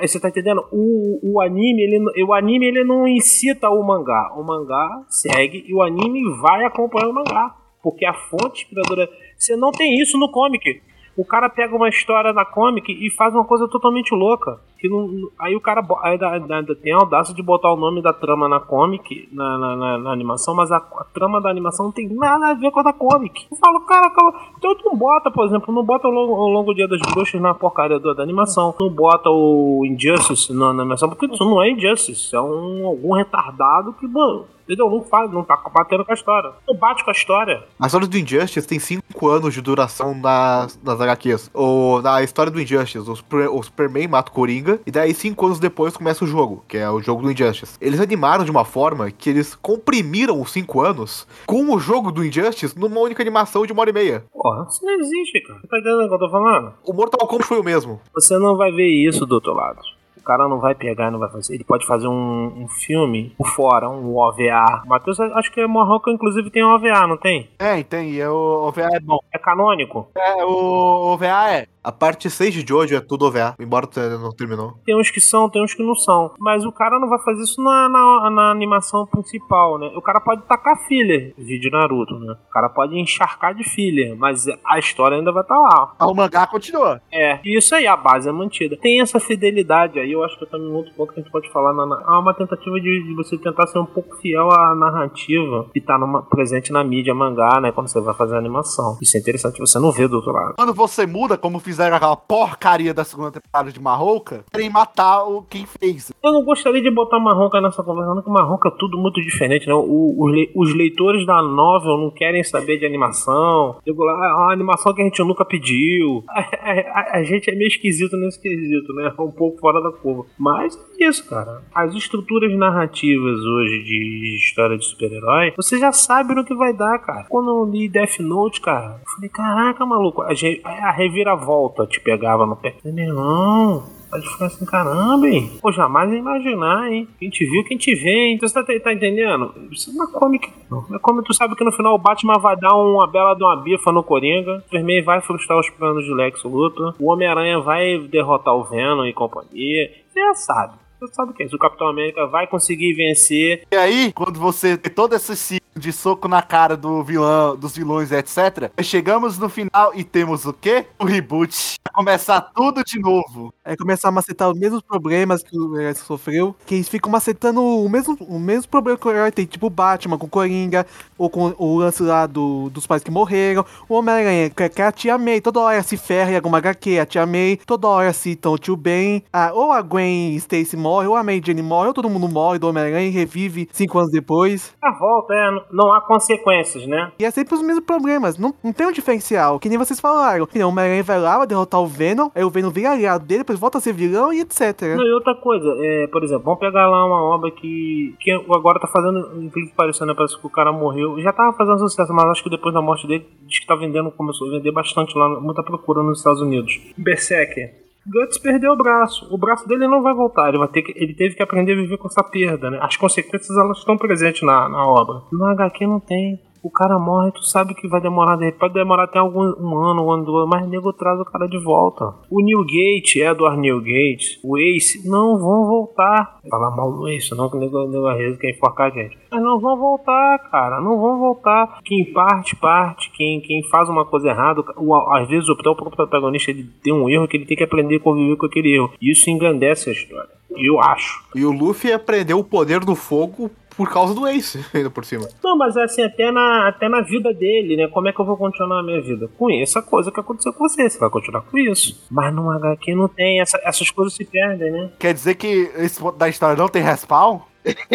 Você tá entendendo? O, o anime, ele, o anime, ele não incita o mangá. O mangá segue e o anime vai acompanhar o mangá. Porque a fonte inspiradora. Você não tem isso no comic. O cara pega uma história da comic e faz uma coisa totalmente louca. Que não, aí o cara aí dá- dá- tem a audácia de botar o nome da trama na comic, na, na, na- na animação, mas a, a trama da animação não tem nada a ver com a da comic. Eu falo, cara, cara então tu não bota, por exemplo, não bota o longo, o longo dia das bruxas na porcaria da, da animação, não bota o Injustice na, na animação, porque isso não é Injustice, é um, algum retardado que, mano, Entendeu? Não faz, não tá batendo com a história. Não bate com a história. A história do Injustice tem 5 anos de duração nas, nas HQs. Ou na história do Injustice, o, Super, o Superman mata o Coringa, e daí 5 anos depois começa o jogo, que é o jogo do Injustice. Eles animaram de uma forma que eles comprimiram os 5 anos com o jogo do Injustice numa única animação de uma hora e meia. Porra, isso não existe, cara. Tá entendendo o que eu tô falando? O Mortal Kombat foi o mesmo. Você não vai ver isso do outro lado. O cara não vai pegar e não vai fazer. Ele pode fazer um, um filme por fora, um OVA. Matheus, acho que Marroca, inclusive, tem um OVA, não tem? Tem, tem. E o OVA é bom. É canônico? É, o OVA é. A parte 6 de Jojo é tudo OVA, embora não terminou. Tem uns que são, tem uns que não são. Mas o cara não vai fazer isso na, na, na animação principal, né? O cara pode tacar filler, vídeo Naruto, né? O cara pode encharcar de filler, mas a história ainda vai estar lá. Ah, O mangá continua. É, e isso aí, a base é mantida. Tem essa fidelidade aí, eu acho que também um outro ponto que a gente pode falar. Na, na- há uma tentativa de, de você tentar ser um pouco fiel à narrativa que tá numa- presente na mídia mangá, né? Quando você vai fazer a animação. Isso é interessante, você não vê do outro lado. Quando você muda, como fizeram aquela porcaria da segunda temporada de Marrouca, querem matar o quem fez. Eu não gostaria de botar Marronca nessa conversa, não, que Marronca é tudo muito diferente, né? O- os, le- os leitores da novel não querem saber de animação. Digo lá, "Ah, uma animação que a gente nunca pediu. A, a- a- a gente é meio esquisito nesse quesito, né? Um pouco fora da curva. Mas é isso, cara. As estruturas narrativas hoje de história de super-herói, você já sabe no que vai dar, cara. Quando eu li Death Note, cara, eu falei, caraca, maluco, a, gente- a reviravolta te pegava no pé. Meu irmão, Pode ficar assim, caramba, hein? Pô, jamais ia imaginar, hein? Quem te viu, quem te vê, hein? Então você tá, tá entendendo? Isso é comic, não. Não é comic, tu sabe que no final o Batman vai dar uma bela de uma bifa no Coringa, o Superman vai frustrar os planos de Lex Luthor, o Homem-Aranha vai derrotar o Venom e companhia. Você já sabe. Você sabe o que é isso. O Capitão América vai conseguir vencer. E aí, quando você tem todo esse de soco na cara do vilão, dos vilões, etc., chegamos no final e temos o quê? O reboot. Começar tudo de novo. É começar a macetar os mesmos problemas que o herói sofreu, que eles ficam macetando o mesmo, o mesmo problema que o herói tem, tipo o Batman com o Coringa, ou com o lance lá do, dos pais que morreram, o Homem-Aranha, que, que a tia May, toda hora se ferra em alguma HQ, a tia May, toda hora citam o tio Ben, ah, ou a Gwen Stacy morre, ou a Mary Jane morre, ou todo mundo morre do Homem-Aranha e revive cinco anos depois. A volta é, não há consequências, né? E é sempre os mesmos problemas, não, não tem um diferencial, que nem vocês falaram. Que nem o Homem-Aranha vai lá, vai derrotar o Venom, aí o Venom vira aliado dele, depois volta a ser vilão e etc. Não, e outra coisa, é, por exemplo, vamos pegar lá uma obra que, que agora tá fazendo, inclusive parecendo, né, parece que o cara morreu, já tava fazendo sucesso, mas acho que depois da morte dele, diz que tá vendendo, começou a vender bastante lá, muita procura nos Estados Unidos. Berserker. Guts perdeu o braço. O braço dele não vai voltar. Ele vai ter que, ele teve que aprender a viver com essa perda, né? As consequências elas estão presentes na, na obra. No HQ não tem. O cara morre, tu sabe que vai demorar, de repente, pode demorar até algum um ano, um ano, dois, mas o nego traz o cara de volta. O Newgate, Edward Newgate, o Ace, não vão voltar. Falar mal do Ace, não que o nego, nego arresa quer enforcar a gente. Mas não vão voltar, cara, não vão voltar. Quem parte, parte. Quem, quem faz uma coisa errada, o, às vezes o próprio protagonista ele tem um erro que ele tem que aprender a conviver com aquele erro. Isso engrandece a história. Eu acho. E o Luffy aprendeu o poder do fogo por causa do Ace, ainda por cima. Não, mas assim, até na, até na vida dele, né? Como é que eu vou continuar a minha vida? Com essa coisa que aconteceu com você, você vai continuar com isso. Mas no HQ não tem, essa- essas coisas se perdem, né? Quer dizer que esse ponto da história não tem respawn?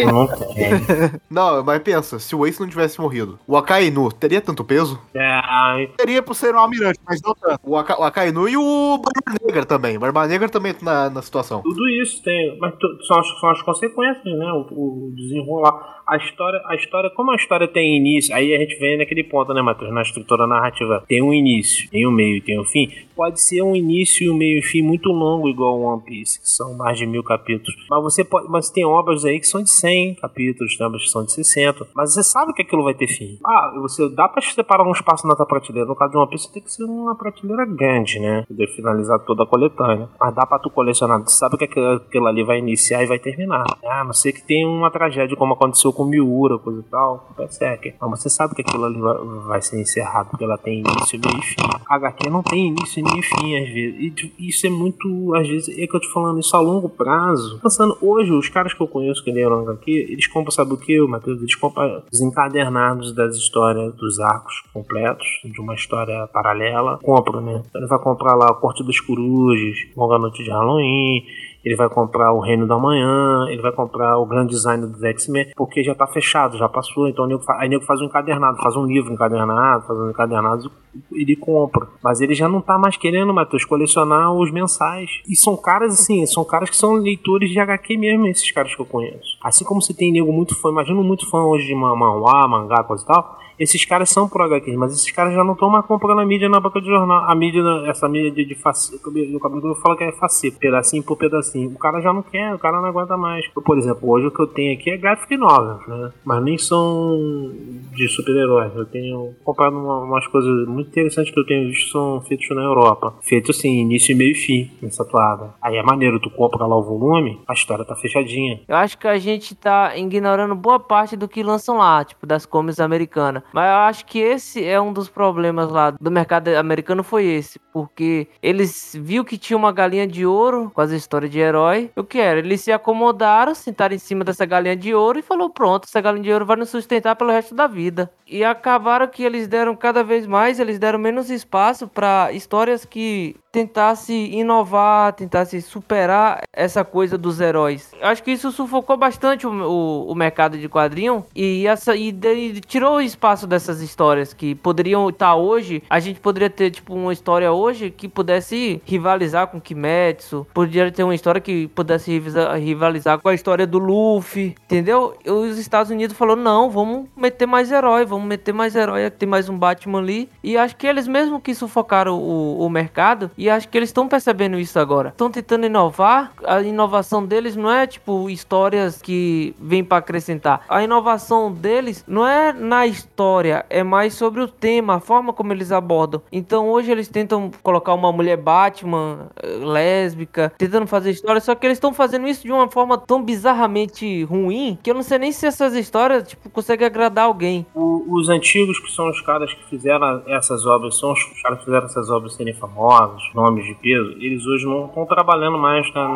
Não tem. Não, mas pensa, se o Ace não tivesse morrido, o Akainu teria tanto peso? É, ai, Seria por ser um almirante, mas não tanto. O, Aka, o Akainu e o Barba Negra também. Barba Negra também tá na, na situação. tudo isso tem. Mas tu- são, as, são as consequências, né? O, o desenrolar. A história, a história, como a história tem início, aí a gente vem naquele ponto, né, Matheus? Na estrutura narrativa. Tem um início, tem um meio, tem um fim. Pode ser um início, um meio e fim muito longo, igual One Piece, que são mais de mil capítulos. Mas você pode. Mas tem obras aí que são de 100 capítulos, tem obras que são de 60. Mas você sabe que aquilo vai ter fim. Ah, você dá pra separar um espaço na tua prateleira. No caso de One Piece, tem que ser uma prateleira grande, né? Poder finalizar toda a coletânea. Mas dá pra tu colecionar. Tu sabe que aquilo, aquilo ali vai iniciar e vai terminar. Ah, não ser que tenha uma tragédia, como aconteceu com Miura, coisa e tal, com Berserker. Mas você sabe que aquilo ali vai, vai ser encerrado, porque ela tem início, meio e fim. HQ não tem início, e fim, às vezes. E tipo, isso é muito, às vezes, é que eu tô falando isso a longo prazo. Pensando, hoje, os caras que eu conheço que HQ, eles compram, sabe o que, Matheus? Eles compram os encadernados das histórias, dos arcos completos, de uma história paralela. Compram, né? Então ele vai comprar lá a Corte das Corujas, Longa Noite de Halloween, ele vai comprar o Reino da Manhã, ele vai comprar o grande design dos X-Men, porque já tá fechado, já passou. Então o nego aí o nego faz um encadernado, faz um livro encadernado, faz um encadernado ele compra. Mas ele já não tá mais querendo, Matheus, colecionar os mensais. E são caras assim, são caras que são leitores de HQ mesmo, esses caras que eu conheço. Assim como você tem nego muito fã, imagina muito fã hoje de ma- manhwa, mangá, coisa e tal. Esses caras são pro HQ, mas esses caras já não estão mais comprando a mídia na banca de jornal. A mídia, essa mídia de, de face, o cabelo fala que é face, pedacinho por pedacinho. O cara já não quer, o cara não aguenta mais. Eu, por exemplo, hoje o que eu tenho aqui é graphic novel, né? Mas nem são de super-heróis. Eu tenho comprado uma- umas coisas muito interessantes que eu tenho visto são feitos na Europa. Feitos assim, início, meio e fim, nessa toada. Aí é maneiro, tu compra lá o volume, a história tá fechadinha. Eu acho que a gente tá ignorando boa parte do que lançam lá, tipo, das comics americanas. Mas eu acho que esse é um dos problemas lá do mercado americano foi esse. Porque eles viu que tinha uma galinha de ouro com as histórias de herói. O que era? Eles se acomodaram, sentaram em cima dessa galinha de ouro e falou: pronto, essa galinha de ouro vai nos sustentar pelo resto da vida. E acabaram que eles deram cada vez mais, eles deram menos espaço para histórias que tentasse inovar, tentasse superar essa coisa dos heróis. Acho que isso sufocou bastante o, o, o mercado de quadrinho e, essa, e, e tirou o espaço dessas histórias que poderiam estar hoje. A gente poderia ter, tipo, uma história hoje que pudesse rivalizar com Kimetsu, poderia ter uma história que pudesse rivalizar com a história do Luffy, entendeu? E os Estados Unidos falou não, vamos meter mais herói, vamos meter mais herói, tem mais um Batman ali. E acho que eles mesmo que sufocaram o, o mercado, e acho que eles estão percebendo isso agora. Estão tentando inovar, a inovação deles não é tipo histórias que vêm para acrescentar. A inovação deles não é na história, é mais sobre o tema, a forma como eles abordam. Então hoje eles tentam colocar uma mulher Batman eh, lésbica, tentando fazer história, só que eles estão fazendo isso de uma forma tão bizarramente ruim que eu não sei nem se essas histórias tipo conseguem agradar alguém. O- os antigos, que são os caras que fizeram essas obras, são os caras que fizeram essas obras serem famosas, nomes de peso, eles hoje não estão trabalhando mais na,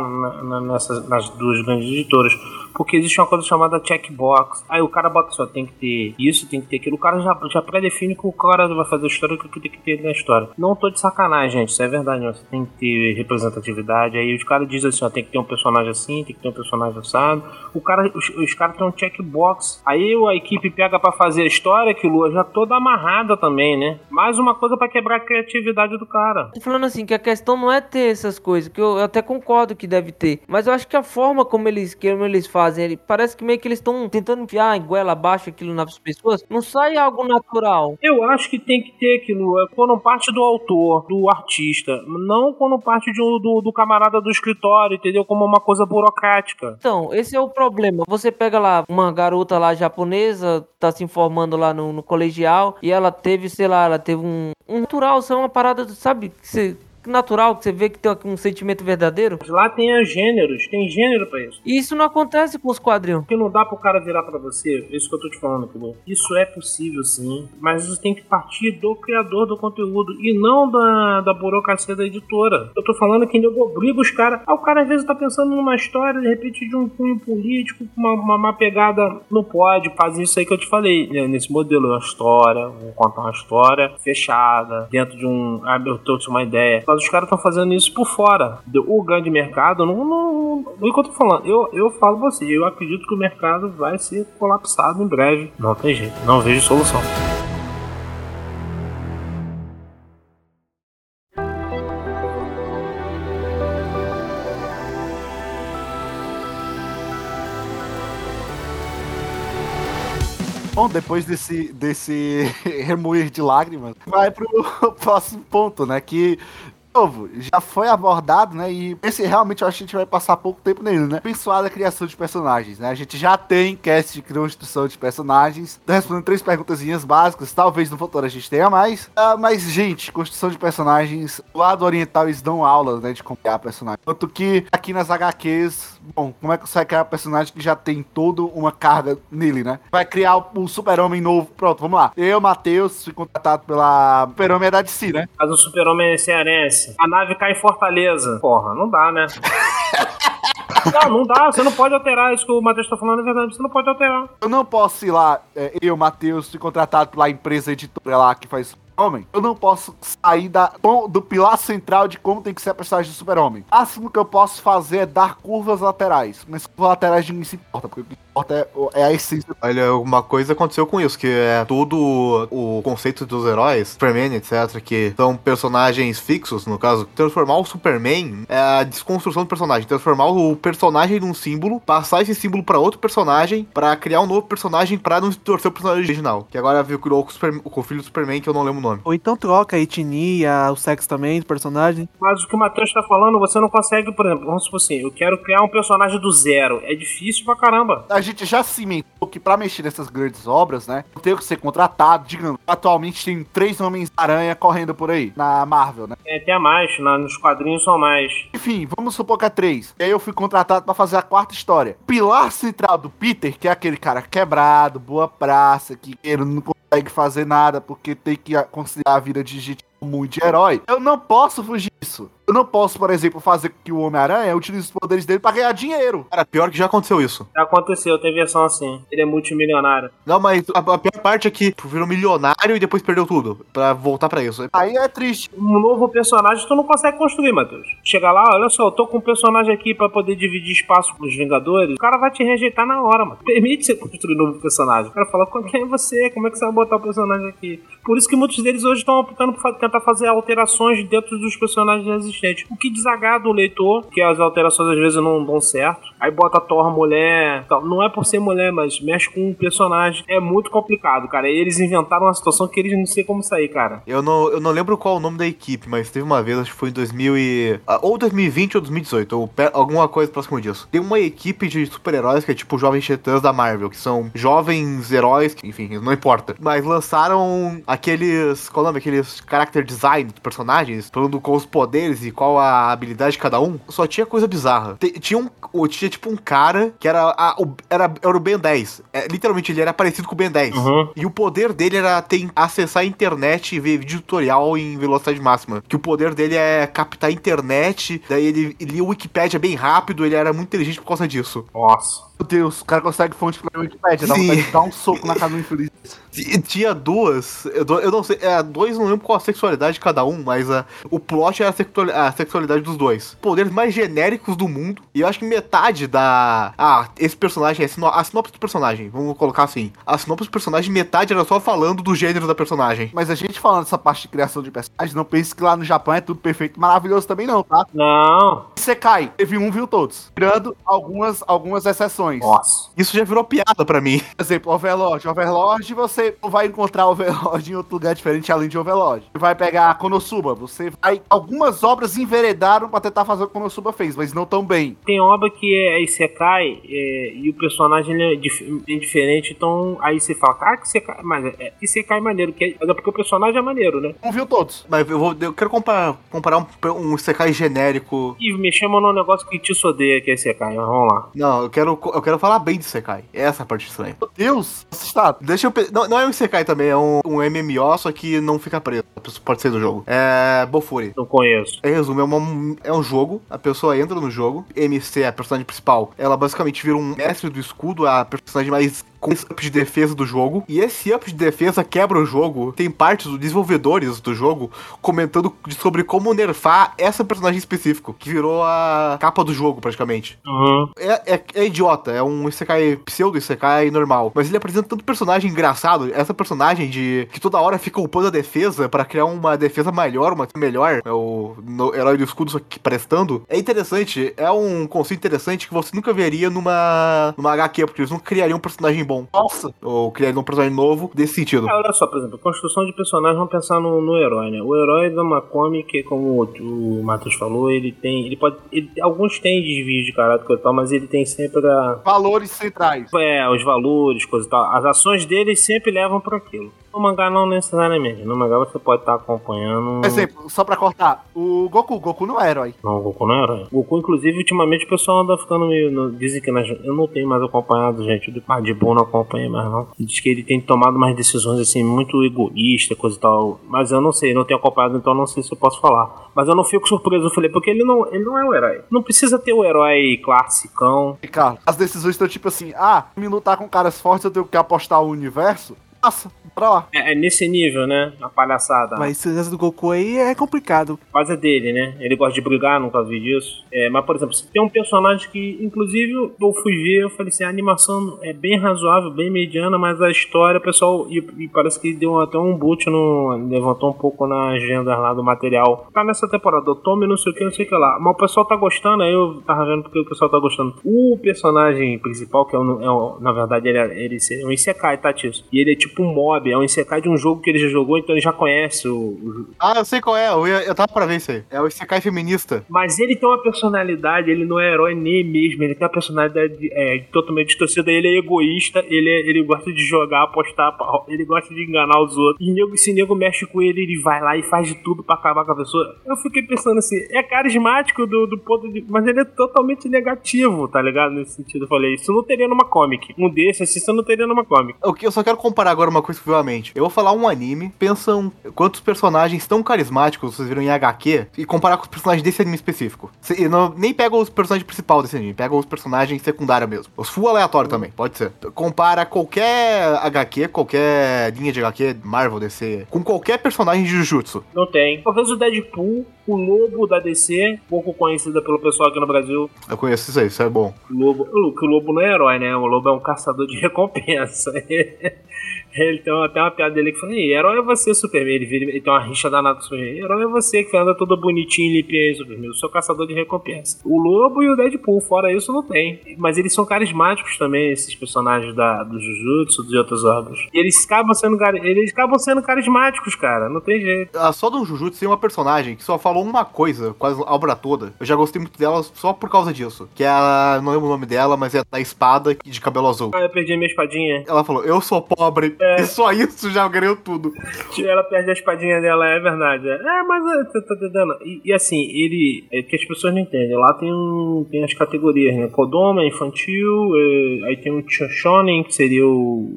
na- nessas, nas duas grandes editoras. Porque existe uma coisa chamada checkbox. Aí o cara bota só, tem que ter isso, tem que ter aquilo. O cara já, já pré-define que o cara vai fazer a história o que tem que ter na história. Não tô de sacanagem, gente. Isso é verdade. Você tem que ter representatividade. Aí os caras dizem assim, ó, tem que ter um personagem assim, tem que ter um personagem assado. O cara, os, os caras têm um checkbox. Aí a equipe pega pra fazer a história, que Lua já toda amarrada também, né? Mais uma coisa pra quebrar a criatividade do cara. Tô falando assim, que a questão não é ter essas coisas, que eu, eu até concordo que deve ter. Mas eu acho que a forma como eles, como eles fazem, ele, parece que meio que eles estão tentando enfiar em goela abaixo aquilo nas pessoas. Não sai algo natural. Eu acho que tem que ter aquilo, é quando parte do autor, do artista, não quando parte de um- do, do camarada do escritório, entendeu? Como uma coisa burocrática. Então, esse é o problema. Você pega lá uma garota lá japonesa, tá se informando lá no, no colegial, e ela teve, sei lá, ela teve um, um natural, isso é uma parada, sabe, que você- natural, que você vê que tem um sentimento verdadeiro. Lá tem os gêneros, tem gênero pra isso. E isso não acontece com os quadrinhos. Que não dá pro cara virar pra você, é isso que eu tô te falando, entendeu? Isso é possível sim, mas isso tem que partir do criador do conteúdo e não da, da burocracia da editora. Eu tô falando que nego obriga os caras. Ah, o cara às vezes tá pensando numa história, de repente, de um cunho político, com uma, uma, uma pegada. Não pode, faz isso aí que eu te falei, né? nesse modelo. Uma história, vou contar uma história fechada, dentro de um. Ah, eu trouxe uma ideia. Mas os caras estão fazendo isso por fora. O grande mercado, não, não, não. O que eu tô falando? Eu, eu falo pra você, eu acredito que o mercado vai ser colapsado em breve. Não tem jeito, não vejo solução. Bom, depois desse, desse remoer de lágrimas, vai pro próximo ponto, né? Que, de novo, já foi abordado, né? E esse realmente eu acho que a gente vai passar pouco tempo nele, né? Abençoada a criação de personagens, né? A gente já tem cast de construção de personagens. Tô respondendo três perguntazinhas básicas. Talvez no futuro a gente tenha mais. Ah, mas, gente, construção de personagens, do lado oriental eles dão aula, né? De criar personagem. Tanto que aqui nas HQs, bom, como é que você vai criar um personagem que já tem toda uma carga nele, né? Vai criar o super-homem novo. Pronto, vamos lá. Eu, Matheus, fui contratado pela super-homem é da DC, né? Mas o super-homem é cearense. A nave cai em Fortaleza. Porra, não dá, né? Não, não dá, você não pode alterar isso que o Matheus tá falando, é verdade, você não pode alterar. Eu não posso ir lá, é, eu, Matheus, fui contratado pela empresa editora lá que faz Super-Homem, eu não posso sair da, do pilar central de como tem que ser a personagem do Super-Homem. O máximo que eu posso fazer é dar curvas laterais. Mas curvas laterais ninguém se importa, porque o que importa é, é a essência. Olha, alguma coisa aconteceu com isso, que é todo o conceito dos heróis, Superman, etc., que são personagens fixos, no caso, transformar o Superman é a desconstrução do personagem, transformar o personagem num símbolo, passar esse símbolo pra outro personagem, pra criar um novo personagem pra não torcer o personagem original. Que agora virou com o, Super- com o filho do Superman, que eu não lembro o nome. Ou então troca a etnia, o sexo também do personagem. Mas o que o Matheus tá falando, você não consegue, por exemplo, vamos supor assim, eu quero criar um personagem do zero. É difícil pra caramba. A gente já cimentou que pra mexer nessas grandes obras, né, eu tenho que ser contratado, digamos. Atualmente tem três Homens-Aranha correndo por aí, na Marvel, né? É até mais, na- nos quadrinhos são mais. Enfim, vamos supor que é três. E aí eu fui contratado pra fazer a quarta história. Pilar central do Peter, que é aquele cara quebrado, boa praça, que ele não consegue fazer nada porque tem que considerar a vida de gente comum e de herói. Eu não posso fugir disso. Eu não posso, por exemplo, fazer com que o Homem-Aranha utilize os poderes dele pra ganhar dinheiro. Cara, pior que já aconteceu isso. Já aconteceu, tem versão assim. Ele é multimilionário. Não, mas a, a pior parte é que virou milionário e depois perdeu tudo. Pra voltar pra isso. Aí é triste. Um novo personagem tu não consegue construir, Matheus. Chega lá, olha só, eu tô com um personagem aqui pra poder dividir espaço com os Vingadores. O cara vai te rejeitar na hora, mano. Permite você construir um novo personagem. O cara fala, quem é você? Como é que você vai botar o personagem aqui? Por isso que muitos deles hoje estão optando por fa- tentar fazer alterações dentro dos personagens existentes. O que desagrada o leitor, que as alterações às vezes não dão certo. Aí bota Thor mulher. tal. Não é por ser mulher, mas mexe com um personagem. É muito complicado, cara. E eles inventaram uma situação que eles não sei como sair, cara. Eu não, eu não lembro qual o nome da equipe, mas teve uma vez, acho que foi em 2000 e... ah, Ou 2020 ou 2018, ou alguma coisa próximo disso. Tem uma equipe de super-heróis que é tipo Jovens Titãs da Marvel, que são jovens heróis, que, enfim, não importa. Mas lançaram aqueles... Qual o nome? Aqueles character design dos personagens, falando com os poderes e qual a habilidade de cada um. Só tinha coisa bizarra. Te- tinha um... Tinha tipo um cara que era, a- o, era, era o Ben 10. É, literalmente, ele era parecido com o Ben 10. Uhum. E o poder dele era tem, acessar a internet e ver vídeo tutorial em velocidade máxima. Que o poder dele é captar a internet, daí ele, ele lia o Wikipedia bem rápido, ele era muito inteligente por causa disso. Nossa. Meu Deus, o cara consegue fonte pela Wikipedia. Dá Sim. vontade de dar um soco na cara do infeliz. Tinha duas, eu, não sei, é, dois não lembro qual a sexualidade de cada um, mas a, o plot era a, sexual- a sexualidade dos dois. Poderes mais genéricos do mundo, e eu acho que metade da. Ah, esse personagem é a sinopse do personagem, vamos colocar assim. A sinopse do personagem, metade era só falando do gênero da personagem. Mas a gente falando dessa parte de criação de personagens, não pense que lá no Japão é tudo perfeito e maravilhoso também não, tá? Não. Você cai, teve um, viu todos. Tirando algumas, algumas exceções. Nossa. Isso já virou piada pra mim. Por exemplo, Overlord. Overlord, você não vai encontrar Overlord em outro lugar diferente além de Overlord. Você vai pegar Konosuba. Você vai... Algumas obras enveredaram pra tentar fazer o que Konosuba fez, mas não tão bem. Tem obra que é Isekai é, e o personagem é dif- bem diferente, então aí você fala, ah, que Isekai, mas é, Isekai é maneiro, que é, é porque o personagem é maneiro, né? Não viu todos. Mas eu, vou, eu quero comparar, comparar um, um Isekai genérico. E me chama num negócio que te odeia, que é Isekai, mas vamos lá. Não, eu quero, eu quero falar bem de Isekai. Essa é a parte estranha. Meu Deus, assustado. Deixa eu. Não, não é um Isekai também, é um, um MMO, só que não fica preso. A pessoa pode sair do jogo. É. Bofuri. Não conheço. Em resumo, é, uma- é um jogo, a pessoa entra no jogo, MC, a personagem principal, ela basicamente vira um mestre do escudo, a personagem mais com esse up de defesa do jogo. E esse up de defesa quebra o jogo. Tem partes dos desenvolvedores do jogo comentando sobre como nerfar essa personagem específico, que virou a capa do jogo, praticamente. Uhum. É, é- é idiota, é um Isekai pseudo Isekai normal. Mas ele apresenta tanto personagem engraçado. Essa personagem de que toda hora fica upando a defesa pra criar uma defesa melhor, uma melhor. É o no- herói do escudo só que prestando. É interessante, é um conceito interessante que você nunca veria numa, numa HQ, porque eles não criariam um personagem bom. Nossa. Ou criariam um personagem novo desse sentido. Ah, olha só, por exemplo, construção de personagem, vamos pensar no, no herói, né? O herói da uma comic, como o, o Matheus falou, ele tem. Ele pode. ele- alguns têm desvios de caráter e tal, mas ele tem sempre a, Valores centrais. é, os valores, coisa e tal. As ações dele sempre levam para aquilo. No mangá não necessariamente. No mangá você pode estar acompanhando. Por exemplo, só pra cortar, o Goku. Goku não é herói. Não, o Goku não é herói. O Goku, inclusive, ultimamente o pessoal anda ficando meio. dizem que nas, eu não tenho mais acompanhado, gente. De bom não acompanhei mais, não. Diz que ele tem tomado umas decisões assim, muito egoísta, coisa e tal. Mas eu não sei, não tenho acompanhado, então não sei se eu posso falar. Mas eu não fico surpreso, eu falei, porque ele não, ele não é o herói. Não precisa ter o herói classicão. E, cara, as decisões estão tipo assim: ah, me lutar com caras fortes, eu tenho que apostar o universo. Nossa, pra lá. É, é nesse nível, né? A palhaçada. Mas esse lance do Goku aí é complicado. Mas é dele, né? Ele gosta de brigar, nunca vi disso. É, mas, por exemplo, tem um personagem que, inclusive, eu fui ver, eu falei assim, a animação é bem razoável, bem mediana, mas a história, o pessoal, e, e parece que deu até um boot no. levantou um pouco na agenda lá do material. Tá nessa temporada, o Tommy não sei o que, não sei o que lá. Mas o pessoal tá gostando, aí eu tava vendo porque o pessoal tá gostando. O personagem principal, que é, o, é o- na verdade, ele é, ele é um Isekai, tá, Tisso? E ele é tipo um mob, é um Isekai de um jogo que ele já jogou, então ele já conhece o- Ah, eu sei qual é. Eu, eu tava pra ver isso aí. É o Isekai feminista. Mas ele tem uma personalidade, ele não é herói nem mesmo, ele tem uma personalidade é, totalmente distorcida, ele é egoísta, ele, é- ele gosta de jogar, apostar, ele gosta de enganar os outros. E nego, se nego mexe com ele, ele vai lá e faz de tudo pra acabar com a pessoa. Eu fiquei pensando assim, é carismático do, do ponto de. Mas ele é totalmente negativo, tá ligado? Nesse sentido, eu falei, isso não teria numa comic. Um desses, assim, você não teria numa comic. O que eu só quero comparar agora uma coisa vivamente. Eu vou falar um anime, pensam quantos personagens tão carismáticos vocês viram em HQ e comparar com os personagens desse anime específico. Não, nem pega os personagens principais desse anime, pega os personagens secundários mesmo. Os full aleatório também, pode ser. Compara qualquer HQ, qualquer linha de HQ, Marvel, DC, com qualquer personagem de Jujutsu. Não tem. Talvez o Deadpool, o Lobo da DC, pouco conhecida pelo pessoal aqui no Brasil, Eu conheço isso aí, isso é bom. Lobo, que o Lobo não é herói, né? O Lobo é um caçador de recompensa. Ele tem até uma piada dele que fala: "Ei, herói é você, Superman. Ele, vira- ele tem uma rixa danada com o Superman. Herói é você que anda todo bonitinho, limpinho aí, Superman. Eu sou caçador de recompensa. O Lobo e o Deadpool, fora isso, não tem. Mas eles são carismáticos também, esses personagens da, do Jujutsu, de outras obras. E eles acabam sendo, eles acabam sendo carismáticos, cara. Não tem jeito. Ah, só do Jujutsu tem uma personagem que só falou uma coisa, quase a obra toda. Eu já gostei muito dela só por causa disso. Que é a. Não lembro o nome dela, mas é da espada de cabelo azul. Ah, eu perdi a minha espadinha. Ela falou, eu sou pobre, e só isso já ganhou tudo. Ela perde a espadinha dela, é verdade. É, É, mas é, tá, tá entendendo? E, assim, ele. É que as pessoas não entendem. Lá tem, um, tem as categorias, né? Kodoma, infantil, é, aí tem o Shonen, que seria o,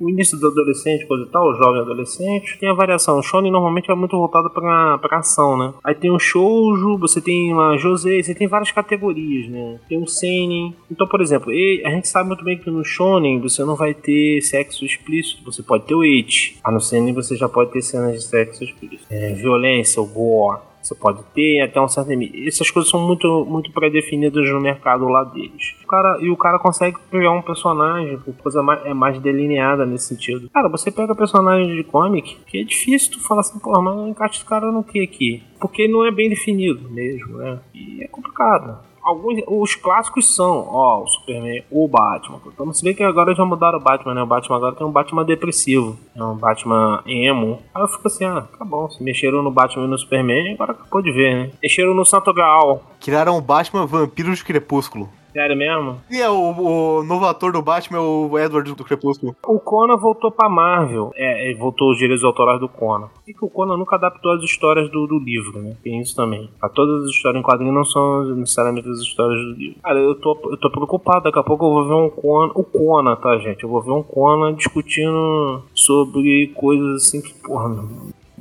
o início do adolescente, coisa e tal, o jovem adolescente. Tem a variação. O Shonen normalmente é muito voltado pra, pra ação, né? Aí tem o Shoujo, você tem uma Josei, você tem várias categorias, né? Tem o Seinen. Então, por exemplo, a gente sabe muito bem que no Shonen você não vai ter sexo explícito, você pode ter o It. Ah, no Seinen você já pode ter cenas de sexo explícito. É, violência, gore. Você pode ter até um certo limite. Essas coisas são muito, muito pré-definidas no mercado lá deles. O cara, e o cara consegue criar um personagem com coisa mais, é mais delineada nesse sentido. Cara, você pega personagem de comic, que é difícil tu falar assim, porra, mas encaixa esse cara no que aqui? Porque não é bem definido mesmo, né? E é complicado. Alguns, os clássicos são, ó, o Superman, o Batman. Então, se bem que agora já mudaram o Batman, né? O Batman agora tem um Batman depressivo, é um Batman emo. Aí eu fico assim, ah, tá bom, se mexeram no Batman e no Superman, agora acabou de ver, né? Mexeram no Santo Graal. Criaram o Batman Vampiro de Crepúsculo. Sério mesmo? E é, o, o novo ator do Batman o Edward do Crepúsculo. O Conan voltou pra Marvel. É, voltou os direitos autorais do Conan. E que o Conan nunca adaptou as histórias do, do livro, né? Tem isso também. A todas as histórias em quadrinho não são necessariamente as histórias do livro. Cara, eu tô, eu tô preocupado. Daqui a pouco eu vou ver um Conan. O Conan, tá, gente? Eu vou ver um Conan discutindo sobre coisas assim que, porra,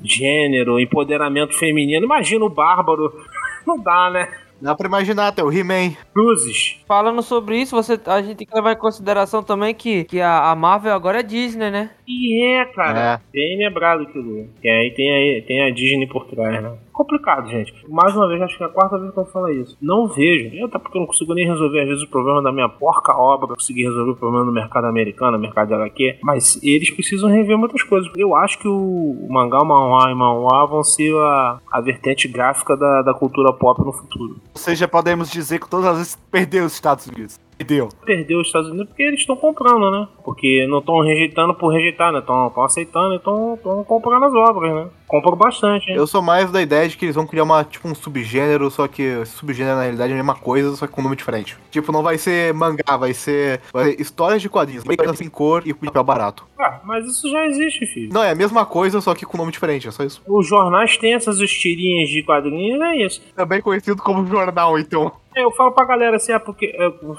gênero, empoderamento feminino. Imagina o Bárbaro. Não dá, né? Dá pra imaginar até o He-Man. Cruzes. Falando sobre isso, você, a gente tem que levar em consideração também que, que a, a Marvel agora é Disney, né? E é, cara. Bem lembrado aquilo. E aí tem, aí tem a Disney por trás, né? Complicado, gente. Mais uma vez, acho que é a quarta vez que eu falo isso. Não vejo. Até porque eu não consigo nem resolver, às vezes, o problema da minha porca obra. Eu consegui resolver o problema do mercado americano, mercado de HQ. Mas eles precisam rever muitas coisas. Eu acho que o mangá, o manhwa e manhwa vão ser a, a vertente gráfica da, da cultura pop no futuro. Ou seja, podemos dizer que todas as vezes perdeu os Estados Unidos. Perdeu. Perdeu os Estados Unidos porque eles estão comprando, né? Porque não estão rejeitando por rejeitar, né? Estão aceitando e estão comprando as obras, né? Compram bastante, hein? Eu sou mais da ideia de que eles vão criar uma, tipo, um subgênero, só que esse subgênero na realidade é a mesma coisa, só que com nome diferente. Tipo, não vai ser mangá, vai ser, vai ser histórias de quadrinhos, bem em cor e papel barato. Ah, mas isso já existe, filho. Não, é a mesma coisa, só que com nome diferente, é só isso. Os jornais têm essas tirinhas de quadrinhos, é isso. Também conhecido como jornal, então. É, Eu falo pra galera assim, é porque,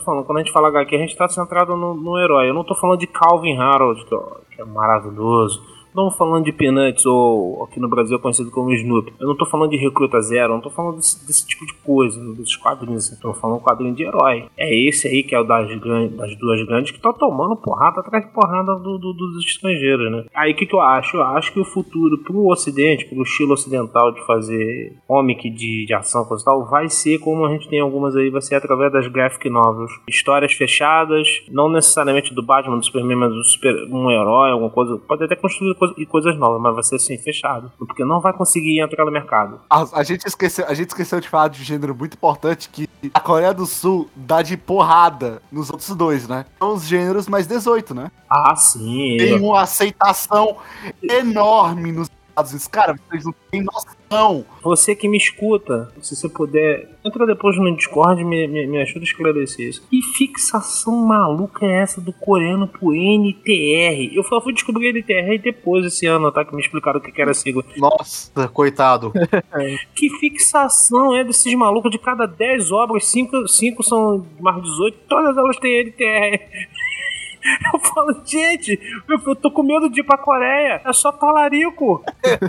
falando, quando a gente fala HQ, a gente tá centrado no, no herói. Eu não tô falando de Calvin Harold, que, ó, que é maravilhoso. Estamos falando de Peanuts, ou aqui no Brasil é conhecido como Snoopy. Eu não tô falando de Recruta Zero, eu não tô falando desse, desse tipo de coisa, desses quadrinhos. Eu tô falando um quadrinho de herói. É esse aí que é o das, das duas grandes que tá tomando porrada atrás de porrada do- do- dos estrangeiros, né? Aí o que, que eu acho? Eu acho que o futuro pro ocidente, pro estilo ocidental de fazer comic de, de ação, coisa e tal, vai ser como a gente tem algumas aí, vai ser através das graphic novels. Histórias fechadas, não necessariamente do Batman, do Superman, mas do super, um herói, alguma coisa. Pode até construir e coisas novas, mas vai ser assim, fechado. Porque não vai conseguir entrar no mercado. A, a gente esqueceu, a gente esqueceu de falar de um gênero muito importante que a Coreia do Sul dá de porrada nos outros dois, né? São os gêneros mais 18, né? Ah, sim. Tem uma aceitação enorme nos Unidos. Cara, vocês não têm noção. Você que me escuta, se você puder, entra depois no Discord e me, me, me ajuda a esclarecer isso. Que fixação maluca é essa do coreano pro NTR? Eu fui descobrir NTR depois esse ano, tá? Que me explicaram o que era a sigla. Nossa, coitado. Que fixação é desses malucos? De cada 10 obras, 5, cinco são mais 18, todas elas têm NTR. Eu falo, gente, eu, tô com medo de ir pra Coreia. É só talarico.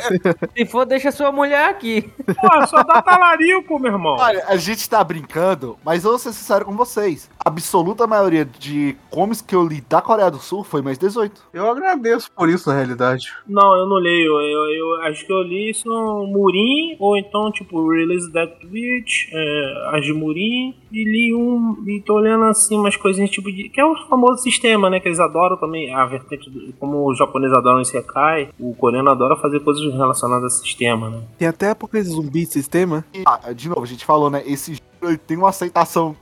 Se for, deixa sua mulher aqui. Pô, só dá talarico, meu irmão. Olha, a gente tá brincando, mas eu vou ser sincero com vocês. A absoluta maioria de comics que eu li da Coreia do Sul foi mais 18. Eu agradeço por isso, na realidade. Não, eu não leio. Eu, eu acho que eu li são Murim, ou então, tipo, Release That Twitch, é, as de Murim, e li um. E tô olhando assim umas coisinhas tipo de. Que é o famoso sistema, né? Que eles adoram também. A vertente do, Como os japoneses adoram esse Sekai, o coreano adora fazer coisas relacionadas a sistema, né? Tem até Apocalipse Zumbi de sistema. E, ah, de novo, a gente falou, né? Esse ele tem uma aceitação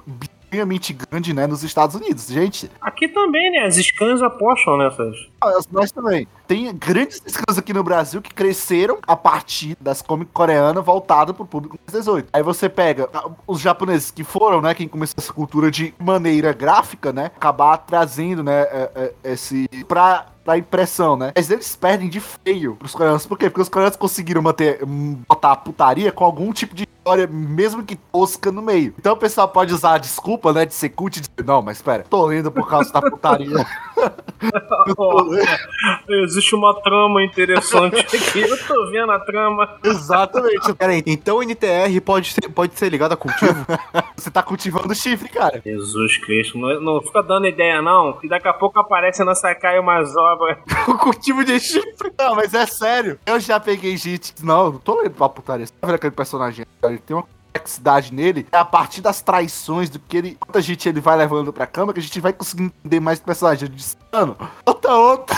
extremamente grande, né? Nos Estados Unidos. Gente, Aqui também, né? As scans apostam nessas. nós- nós também. Tem grandes scans aqui no Brasil que cresceram a partir das comics coreanas voltadas pro público mais 18. Aí você pega ah, os japoneses que foram, né? Quem começou essa cultura de maneira gráfica, né? Acabar trazendo, né? é, é, Esse. pra pra impressão, né? Mas eles perdem de feio pros coreanos. Por quê? Porque os coreanos conseguiram manter, hum, botar a putaria com algum tipo de história, mesmo que tosca no meio. Então o pessoal pode usar a desculpa, né, de ser cult e dizer, não, mas espera, tô lendo por causa da putaria. Existe uma trama interessante aqui. Eu tô vendo a trama. Exatamente. Pera aí, então o NTR pode ser, pode ser ligado a cultivo? Você tá cultivando chifre, cara. Jesus Cristo, não, não fica dando ideia não, que daqui a pouco aparece na Sakai umas obras. o cultivo de chifre. Não, mas é sério. Eu já peguei gente. Não, não tô lendo pra putaria. Você tá vendo aquele personagem? Ele tem uma complexidade nele. É a partir das traições do que ele. Quanta gente ele vai levando pra cama que a gente vai conseguindo entender mais do personagem. Eu disse, mano, outra, outra.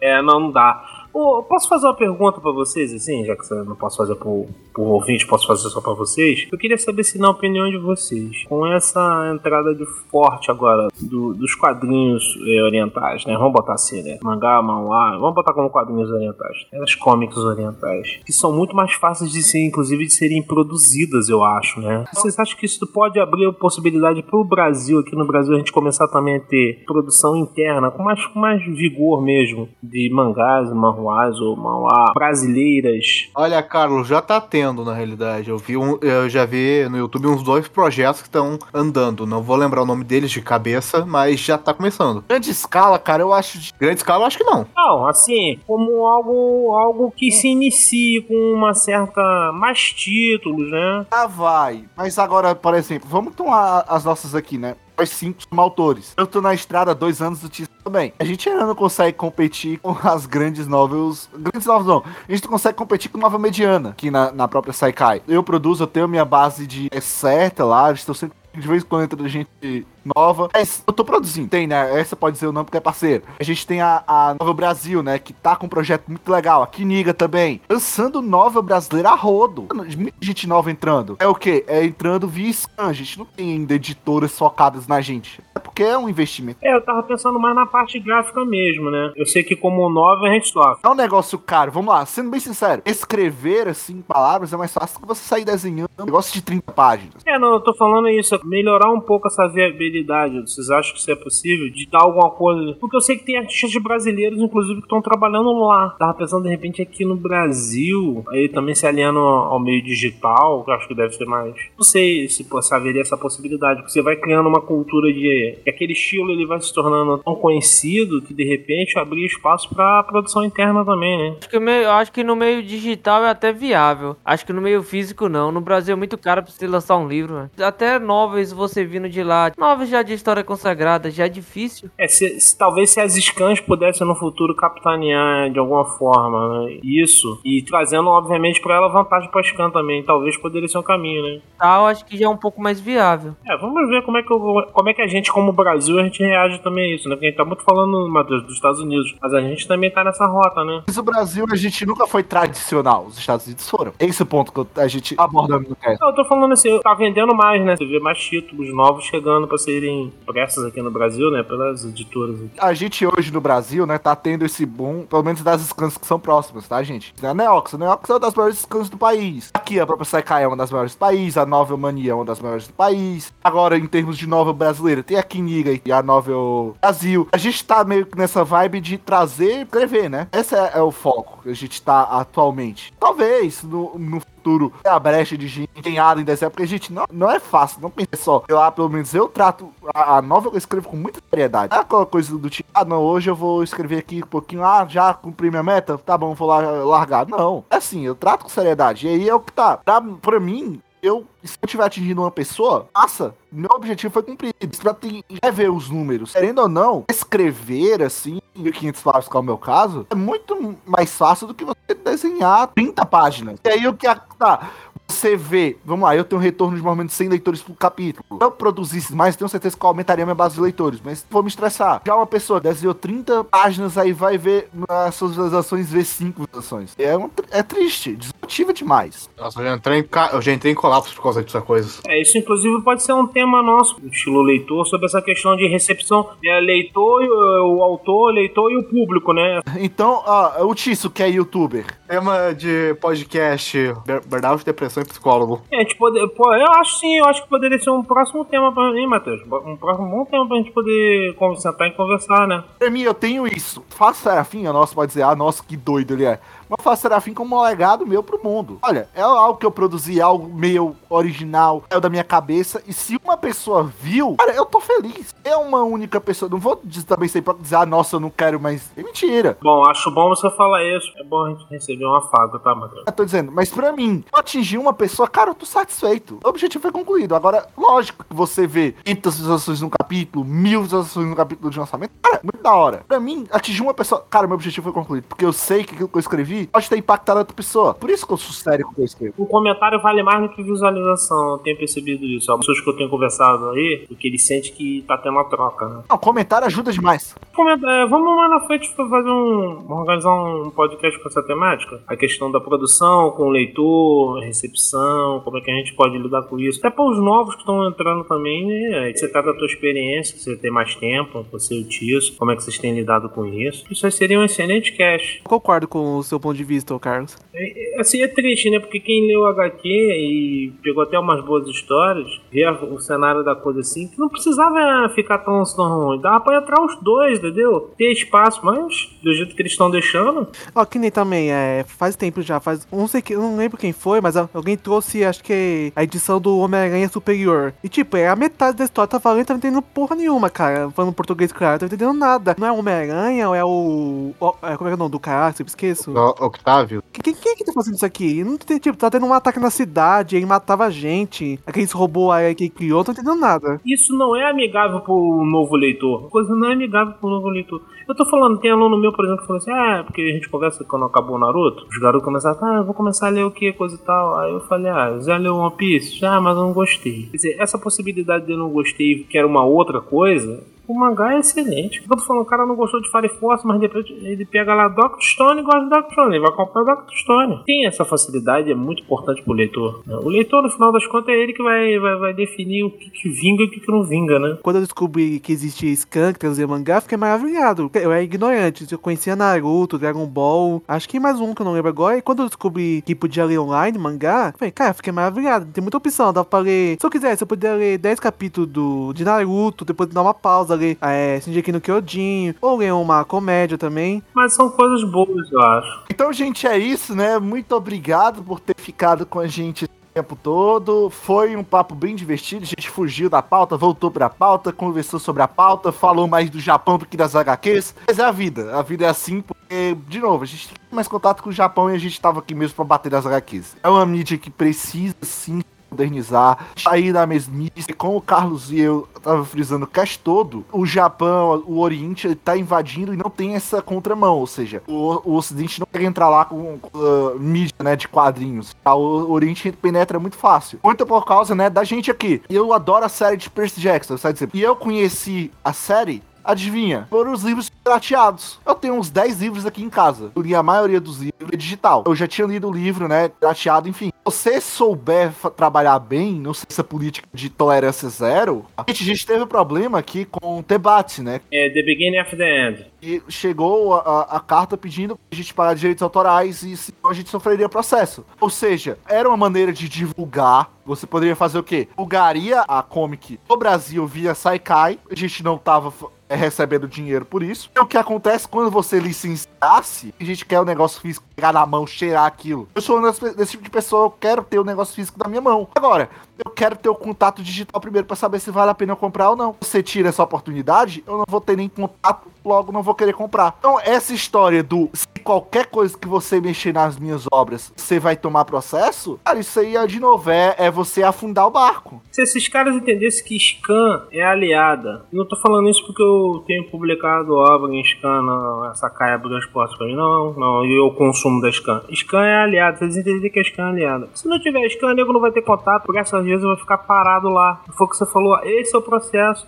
É, não dá. Ô, posso fazer uma pergunta pra vocês, assim, já que eu não posso fazer por, por ouvinte, posso fazer só pra vocês? Eu queria saber se na opinião de vocês, com essa entrada de forte agora do- dos quadrinhos eh, orientais, né? Vamos botar assim, né? Mangá, manhwa, vamos botar como quadrinhos orientais. As cómics orientais, que são muito mais fáceis de ser, inclusive, de serem produzidas, eu acho, né? Vocês acham que isso pode abrir a possibilidade pro Brasil, aqui no Brasil, a gente começar também a ter produção interna, com mais, com mais vigor mesmo, de mangás, manhwas ou manhwa brasileiras? Olha, Carlos, já tá tendo, na realidade. Eu vi um, eu já vi no YouTube uns dois projetos que estão andando. Não vou lembrar o nome deles de cabeça, mas já tá começando. Grande escala, cara, eu acho. De... Grande escala, eu acho que não. Não, assim, como algo, algo que se inicie com uma certa. mais títulos, né? Ah, vai. Mas agora, por exemplo, vamos tomar as nossas aqui, né? Nós cinco somos autores. Eu tô na estrada há dois anos do título também. A gente ainda não consegue competir com as grandes novels. Grandes novels não. A gente consegue competir com nova mediana aqui na, na própria Saikai. Eu produzo, eu tenho minha base de é certa lá. Estou sempre. De vez em quando entra gente nova. Mas eu tô produzindo. Tem, né? Essa pode ser o nome porque é parceiro. A gente tem a, a Nova Brasil, né? Que tá com um projeto muito legal. A Kiniga também. Lançando nova brasileira a rodo. Muita gente nova entrando. É o quê? É entrando via scan. A gente não tem ainda editoras focadas na gente. É porque é um investimento. É, eu tava pensando mais na parte gráfica mesmo, né? Eu sei que como nova a gente sofre. É um negócio caro. Vamos lá, sendo bem sincero. Escrever, assim, palavras é mais fácil que você sair desenhando um negócio de 30 páginas. É, não, eu tô falando isso, melhorar um pouco essa viabilidade viabilidade. Vocês acham que isso é possível? De dar alguma coisa? Porque eu sei que tem artistas brasileiros, inclusive, que estão trabalhando lá. Tava pensando, de repente, aqui no Brasil, aí também se aliando ao meio digital, que eu acho que deve ser mais. Não sei se, se haveria essa possibilidade, porque você vai criando uma cultura de. que aquele estilo ele vai se tornando tão conhecido que, de repente, abrir espaço pra produção interna também, né? Acho que, meio, acho que no meio digital é até viável. Acho que no meio físico não. No Brasil é muito caro pra você lançar um livro. Né? Até novels você vindo de lá. Novels já de história consagrada, já é difícil. É, se, se- talvez se as scans pudessem no futuro capitanear de alguma forma né, isso, e trazendo, obviamente, pra ela vantagem pra scan também, talvez poderia ser um caminho, né? Tal, acho que já é um pouco mais viável. É, vamos ver como é que, eu- como é que a gente, como Brasil, a gente reage também a isso, né? Porque a gente tá muito falando, Matheus, dos Estados Unidos, mas a gente também tá nessa rota, né? Mas o Brasil, a gente nunca foi tradicional. Os Estados Unidos foram. Esse é o ponto que a gente aborda no cast. Não, eu tô falando assim, tá vendendo mais, né? Você vê mais títulos novos chegando pra serem impressos aqui no Brasil, né? Pelas editoras aqui. A gente hoje no Brasil, né, tá tendo esse boom, pelo menos das scans que são próximas, tá, gente? A Neox, a Neox é uma das maiores scans do país. Aqui a própria Saikai é uma das maiores do país, a Novel Mania é uma das maiores do país. Agora, em termos de novel brasileira, tem a Kiniga e a Novel Brasil. A gente tá meio que nessa vibe de trazer e escrever, né? Esse é, é o foco que a gente tá atualmente. Talvez no, no futuro a brecha de gente empenhada em desenho, porque, gente, não, não é fácil, não pense só. Eu lá, pelo menos, eu trato a, a novel que eu escrevo com muita seriedade. Não é aquela coisa do tipo, ah, não, hoje eu vou escrever aqui um pouquinho, ah, já cumpri minha meta, tá bom, vou lá largar. Não, é assim, eu trato com seriedade. E aí é o que tá. Pra, pra mim, eu, se eu tiver atingindo uma pessoa, massa, meu objetivo foi cumprido. Pra ter, já ver os números. Querendo ou não, escrever assim, 500 palavras, que é o meu caso, é muito mais fácil do que você desenhar 30 páginas. E aí o que tá. Você vê, vamos lá, eu tenho um retorno de mais ou menos 100 leitores por capítulo. Se eu produzisse mais, tenho certeza que eu aumentaria minha base de leitores, mas vou me estressar. Já uma pessoa desenhou 30 páginas, aí vai ver nas suas visualizações, vê 5 visualizações. É, um, é triste, desmotiva demais. Nossa, eu já entrei em, ca- eu já entrei em colapso por causa dessa coisa. É, isso inclusive pode ser um tema nosso, estilo leitor, sobre essa questão de recepção. É, leitor, e o, autor, leitor e o público, né? Então, ó, o Tício, que é youtuber, Tema de podcast: bur- burnout, depressão e psicólogo. É, pô, eu acho sim, eu acho que poderia ser um próximo tema pra mim, Matheus. Um próximo bom tema pra gente poder sentar e conversar, né? Mim, eu tenho isso. Faço Serafim, a nossa pode dizer, ah, nossa, que doido ele é. Mas faço Serafim como um legado meu pro mundo. Olha, é algo que eu produzi, algo meu original, é o da minha cabeça. E se uma pessoa viu, cara, eu tô feliz. É uma única pessoa. Não vou também ser pra dizer, ah, nossa, eu não quero mais. É mentira. Bom, acho bom você falar isso. É bom a gente receber um afago, tá, Matheus? Eu tô dizendo, mas pra mim, eu atingir uma pessoa, cara, eu tô satisfeito. O objetivo foi concluído. Agora, lógico que você vê 500 visualizações num capítulo, mil visualizações no capítulo de lançamento, cara, muito da hora. Pra mim, atingir uma pessoa, cara, meu objetivo foi concluído. Porque eu sei que aquilo que eu escrevi pode ter impactado outra pessoa. Por isso que eu sou sério com o que eu escrevo. O comentário vale mais do que visualização, eu tenho percebido isso. As pessoas que eu tenho conversado aí, porque ele sente que tá tendo uma troca, né? Não, comentário ajuda demais. É, vamos lá na frente pra fazer um. organizar um podcast com essa temática. A questão da produção, com o leitor, recepção, como é que a gente pode lidar com isso. Até para os novos que estão entrando também, né? Você tá da tua experiência, você tem mais tempo, você e o Tiso, como é que vocês têm lidado com isso. Isso aí seria um excelente cast. Concordo com o seu ponto de vista, ô Carlos. É, Assim, é triste, né? Porque quem leu HQ e pegou até umas boas histórias, vê o cenário da coisa assim, que não precisava ficar tão, tão ruim. Dava pra entrar os dois, entendeu? Ter espaço, mas do jeito que eles estão deixando. Ó, que nem também, é, faz tempo já, faz, não sei que, não lembro quem foi, mas alguém trouxe, acho que a edição do Homem-Aranha Superior. E tipo, é a metade da história, tá falando, tá não entendendo porra nenhuma, cara. Falando português, claro, tá entendendo nada. Não é o Homem-Aranha ou é o, o- é, como é que é o nome do cara, sempre esqueço. O- Octávio. Quem, quem é que tá fazendo isso aqui? Não tem, tipo, tá tendo um ataque na cidade, ele matava gente. Aqueles robôs aí que criou, não tô entendendo nada. Isso não é amigável pro novo leitor. A coisa não é amigável pro novo leitor. Eu tô falando, tem aluno meu, por exemplo, que falou assim: ah, porque a gente conversa quando acabou o Naruto. Os garotos começaram, ah, eu vou começar a ler o que, coisa e tal. Aí eu falei, ah, já leu One Piece? Já, mas eu não gostei. Quer dizer, essa possibilidade de eu não gostei que era uma outra coisa. O mangá é excelente. Eu tô falando, o cara não gostou de Fire Force, mas depois ele pega lá Doctor Stone e gosta de Doctor Stone. Ele vai comprar Doctor Stone. Tem essa facilidade, é muito importante pro leitor. né? O leitor, no final das contas, é ele que vai, vai, vai definir o que, que vinga e o que, que não vinga, né? Quando eu descobri que existia Scan que trazia mangá, fiquei maravilhado. Eu era ignorante. Eu conhecia Naruto, Dragon Ball, acho que mais um que eu não lembro agora. E quando eu descobri que podia ler online mangá, falei, cara, fiquei maravilhado. Tem muita opção, dá pra ler. Se eu quisesse, eu podia ler 10 capítulos do, de Naruto, depois dar uma pausa, ler é, Shingeki no Kyojin, ou ler uma comédia também. Mas são coisas boas, eu acho. Então, gente, é isso, né? Muito obrigado por ter ficado com a gente o tempo todo. Foi um papo bem divertido. A gente fugiu da pauta, voltou pra pauta, conversou sobre a pauta, falou mais do Japão do que das HQs. Mas é a vida. A vida é assim porque, de novo, a gente tem mais contato com o Japão e a gente tava aqui mesmo pra bater nas HQs. É uma mídia que precisa sim modernizar, sair da mesmice. Como o Carlos e eu tava frisando o cast todo, o Japão, o Oriente, ele tá invadindo e não tem essa contramão. Ou seja, o, o Ocidente não quer entrar lá com uh, mídia, né, de quadrinhos. Tá? O Oriente penetra muito fácil. Muito por causa, né, da gente aqui. Eu adoro a série de Percy Jackson, sabe dizer? E eu conheci a série Adivinha? Foram os livros pirateados. Eu tenho uns 10 livros aqui em casa. Eu li a maioria dos livros é digital. Eu já tinha lido o livro, né? Pirateado, enfim. Se você souber trabalhar bem, não sei se é política de tolerância zero. A gente, a gente teve um problema aqui com o debate, né? É The Beginning of the End. E chegou a, a- a carta pedindo pra gente pagar direitos autorais e senão a gente sofreria processo. Ou seja, era uma maneira de divulgar. Você poderia fazer o quê? Divulgaria a comic no Brasil via Saikai. A gente não tava é, recebendo dinheiro por isso. E o que acontece quando você licenciasse, a gente quer o negócio físico, pegar na mão, cheirar aquilo. Eu sou desse, tipo de pessoa, eu quero ter o negócio físico na minha mão. Agora, eu quero ter o contato digital primeiro pra saber se vale a pena eu comprar ou não. Você tira essa oportunidade, eu não vou ter nem contato, logo não vou querer comprar. Então, essa história do qualquer coisa que você mexer nas minhas obras, você vai tomar processo, cara, isso aí, é, de novo, é, é você afundar o barco. Se esses caras entendessem que Scan é aliada, não tô falando isso porque eu tenho publicado obra em Scan, não, essa caia abriu as pra mim, não, não, e eu consumo da Scan. Scan é aliada, vocês entenderem que a Scan é aliada. Se não tiver Scan, o nego não vai ter contato, porque essas vezes vai ficar parado lá. Foi o que você falou, esse é o processo.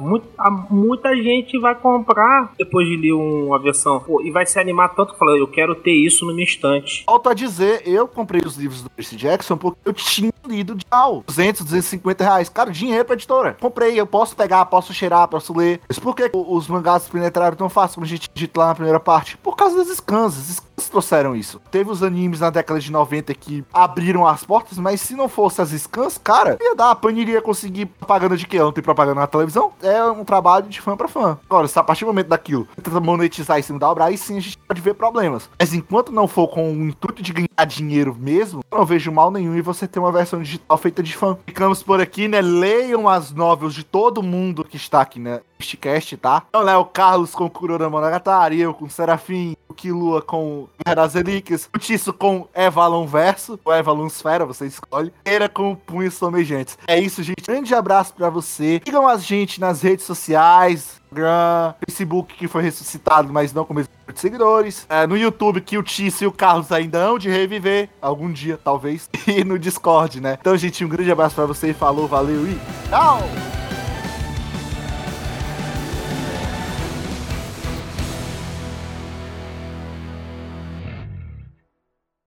Muita gente vai comprar depois de ler uma versão pô, e vai se animar tanto que eu quero ter isso no meu estante. Volto a dizer, eu comprei os livros do Percy Jackson porque eu tinha lido de al 200, 250 reais. Cara, dinheiro pra editora. Comprei, eu posso pegar, posso cheirar, posso ler. Mas por que os mangás penetraram tão fácil como a gente dito lá na primeira parte? Por causa das scans. As scans trouxeram isso. Teve os animes na década de 90 que abriram as portas, mas se não fosse as scans, cara, ia dar. A Panini conseguir propaganda de quê? Não tem propaganda na televisão? É um trabalho de fã pra fã. Agora, se a partir do momento daquilo tenta monetizar em cima da obra, aí sim a gente pode ver problemas. Mas enquanto não for com o intuito de ganhar dinheiro mesmo, eu não vejo mal nenhum em você ter uma versão digital feita de fã. Ficamos por aqui, né? Leiam as novels de todo mundo que está aqui, né? Este cast, tá? Então, né? O Carlos com Kurora Monogatari, eu com Serafim, o Kilua com Relíquias, o com Evalon Verso, ou Evalon Esfera, você escolhe. Era com Punhos Somejantes. É isso, gente. Grande abraço pra você. Sigam a gente nas redes sociais. Instagram, Facebook que foi ressuscitado, mas não com o mesmo número de seguidores. É, no YouTube que o Tício e o Carlos ainda hão de reviver. Algum dia, talvez. E no Discord, né? Então, gente, um grande abraço pra você. Falou, valeu e tchau!